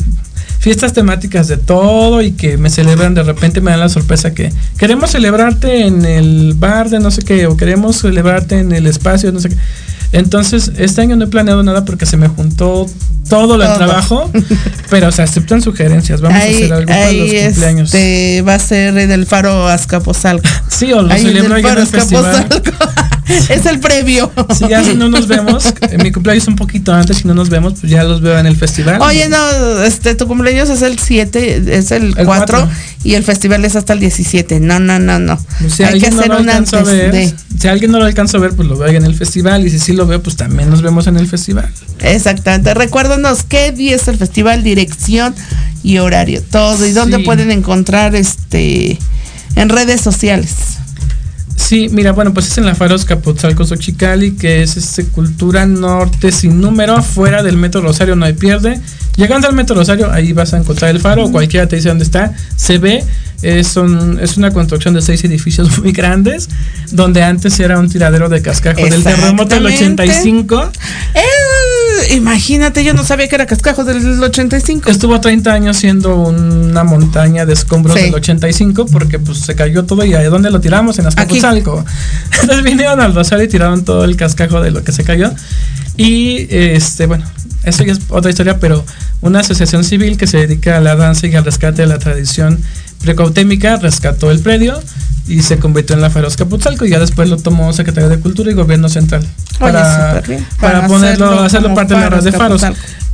fiestas temáticas de todo y que me celebran de repente me dan la sorpresa que queremos celebrarte en el bar de no sé qué o queremos celebrarte en el espacio de no sé qué. Entonces, este año no he planeado nada porque se me juntó todo el Todo. trabajo, pero se aceptan sugerencias. Vamos a hacer algo para los cumpleaños. este, va a ser en el faro Azcapotzalco. Sí, o lo Ahí en celebro el ahí en faro el festival. Es el previo. Si ya si no nos vemos, en mi cumpleaños un poquito antes, si no nos vemos, pues ya los veo en el festival. Oye, no, este, tu cumpleaños es el 7, es el, El 4 cuatro. y el festival es hasta el 17. No, no, no, no. Si Hay que no hacer lo un alcanzó antes ver, de. si alguien no lo alcanzó a ver, pues lo veo ahí en el festival. Y si sí lo veo, pues también nos vemos en el festival. Exactamente. Recuérdanos qué día es el festival, dirección y horario. Todo. ¿Y dónde Sí. pueden encontrar este en redes sociales? Sí, mira, bueno, pues es en la Faros Capotzalco Xochicali, que es este cultura norte sin número, afuera del Metro Rosario, no hay pierde. Llegando al Metro Rosario, ahí vas a encontrar el faro, o cualquiera te dice dónde está. Se ve, es, un- es una construcción de seis edificios muy grandes, donde antes era un tiradero de cascajo del terremoto del Exactamente. 85. Eh, imagínate, yo no sabía que era cascajo del 85. Estuvo 30 años siendo una montaña de escombros Sí. del 85 porque pues se cayó todo y ¿a dónde lo tiramos? En Azcapotzalco. Entonces vinieron al Rosario y tiraron todo el cascajo de lo que se cayó. Y este, bueno, eso ya es otra historia, pero una asociación civil que se dedica a la danza y al rescate de la tradición precautémica rescató el predio y se convirtió en la Faros Capotzalco y ya después lo tomó Secretaría de Cultura y Gobierno Central para, bien. para, Para ponerlo, hacerlo parte de la red de faros.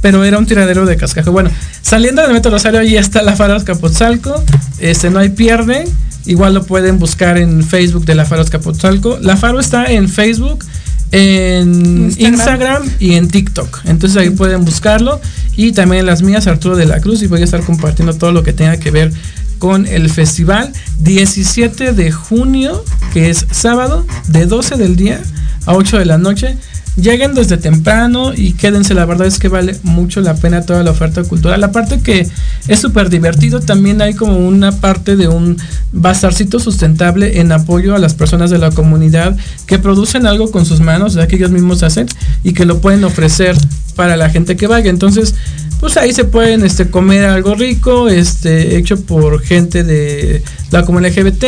Pero era un tiradero de cascajo. Bueno, saliendo del Metro Rosario, ahí está la Faros Capotzalco. Este, no hay pierde. Igual lo pueden buscar en Facebook de la Faros Capotzalco. La Faro está en Facebook, en Instagram. Instagram. y en TikTok. Entonces ahí pueden buscarlo. Y también en las mías, Arturo de la Cruz. Y voy a estar compartiendo todo lo que tenga que ver con el festival 17 de junio, que es sábado, de 12 del día a 8 de la noche. Lleguen desde temprano y quédense, la verdad es que vale mucho la pena toda la oferta cultural. Aparte que es súper divertido, también hay como una parte de un bazarcito sustentable en apoyo a las personas de la comunidad que producen algo con sus manos, ya que ellos mismos hacen y que lo pueden ofrecer para la gente que vaya. Entonces, pues ahí se pueden este, comer algo rico, este, hecho por gente de la comunidad LGBT,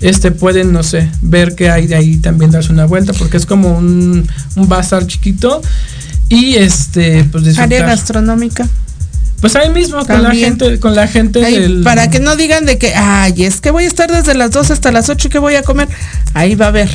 este, pueden, no sé, ver que hay de ahí también darse una vuelta, porque es como un, un bazar chiquito y este, pues Área gastronómica. Pues ahí mismo, con la gente, con la gente Ahí, del- Para que no digan de que, ay, es que voy a estar desde las 12 hasta las 8 y que voy a comer. Ahí va a haber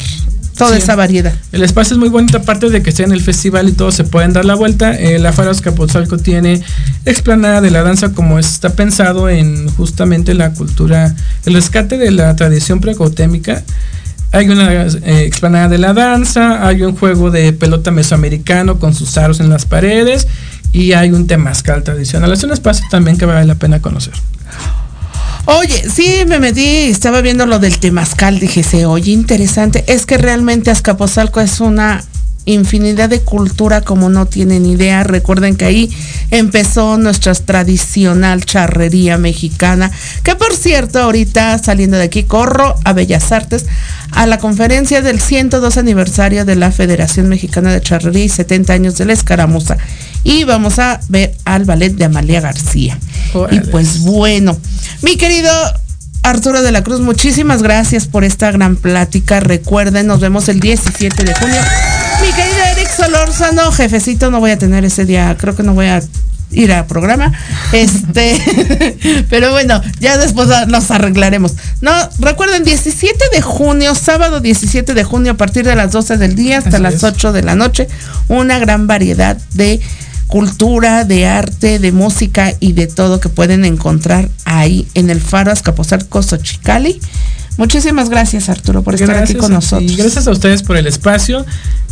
toda Sí. esa variedad. El espacio es muy bonito, aparte de que esté en el festival y todos se pueden dar la vuelta. Eh, la Faros Capotzalco tiene explanada de la danza como está pensado en justamente la cultura, el rescate de la tradición precautémica. Hay una eh, explanada de la danza, hay un juego de pelota mesoamericano con sus aros en las paredes y hay un temazcal tradicional. Es un espacio también que vale la pena conocer. Oye, sí, me metí, estaba viendo lo del temazcal, dije, se oye interesante. Es que realmente Azcapotzalco es una infinidad de cultura como no tienen idea. Recuerden que ahí empezó nuestra tradicional charrería mexicana, que por cierto, ahorita saliendo de aquí, corro a Bellas Artes a la conferencia del 102 aniversario de la Federación Mexicana de Charrería y 70 años de la escaramuza. Y vamos a ver al ballet de Amalia García. Y pues bueno, mi querido Arturo de la Cruz, muchísimas gracias por esta gran plática. Recuerden, nos vemos el 17 de junio. Mi querido Eric Solórzano, jefecito, no voy a tener ese día, creo que no voy a ir a programa. Este, pero bueno, ya después nos arreglaremos. No, recuerden, 17 de junio, sábado 17 de junio, a partir de las 12 del día hasta Así las es. 8 de la noche, una gran variedad de cultura, de arte, de música y de todo que pueden encontrar ahí en el Faro Azcapotzalco Xochicali. Muchísimas gracias Arturo por estar aquí con nosotros. gracias a ustedes por el espacio.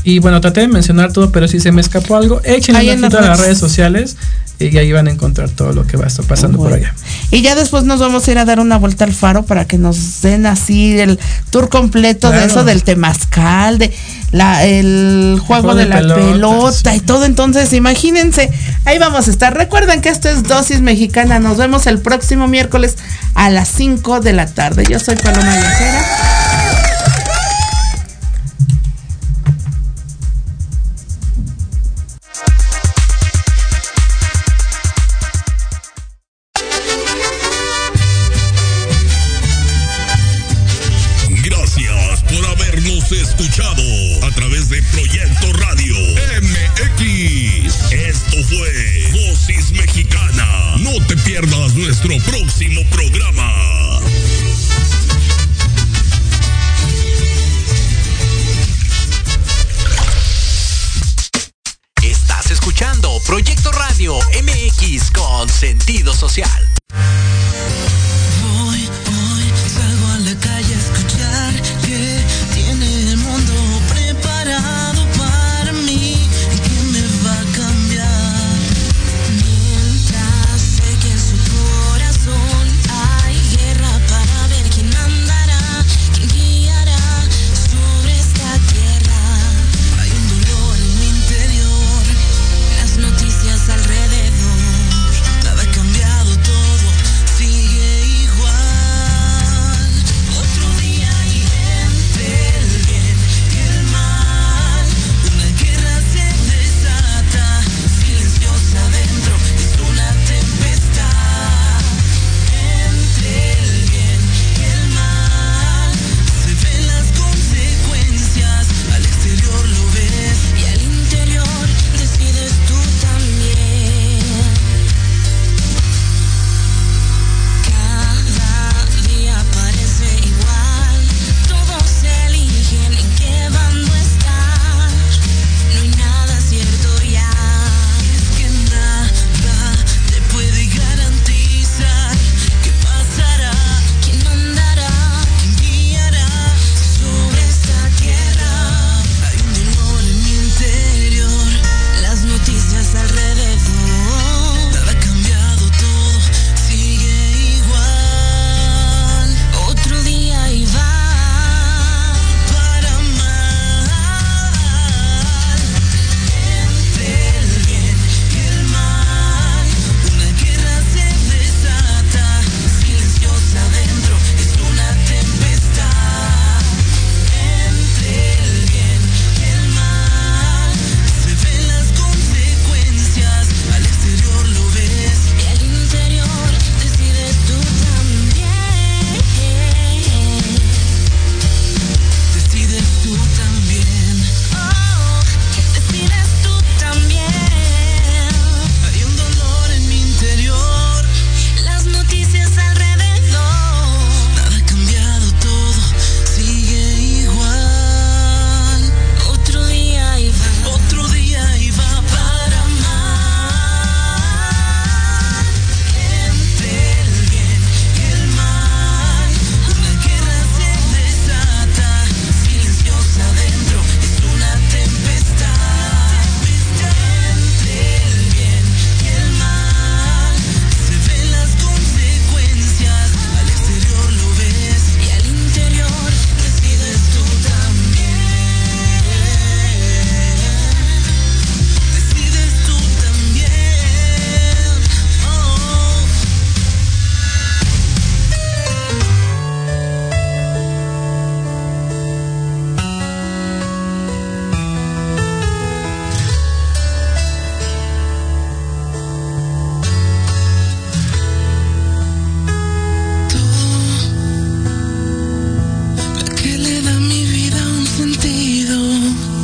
Y bueno, traté de mencionar todo, pero si se me escapó algo, échenle Ahí un en las a las redes. sociales y ahí van a encontrar todo lo que va a estar pasando por allá. Y ya después nos vamos a ir a dar una vuelta al faro para que nos den así el tour completo de eso del temazcal, de la, el juego juego de, de la pelota, y todo. Entonces, imagínense, ahí vamos a estar. Recuerden que esto es Dosis Mexicana. Nos vemos el próximo miércoles a las 5 de la tarde. Yo soy Paloma Viajera. Pierdas nuestro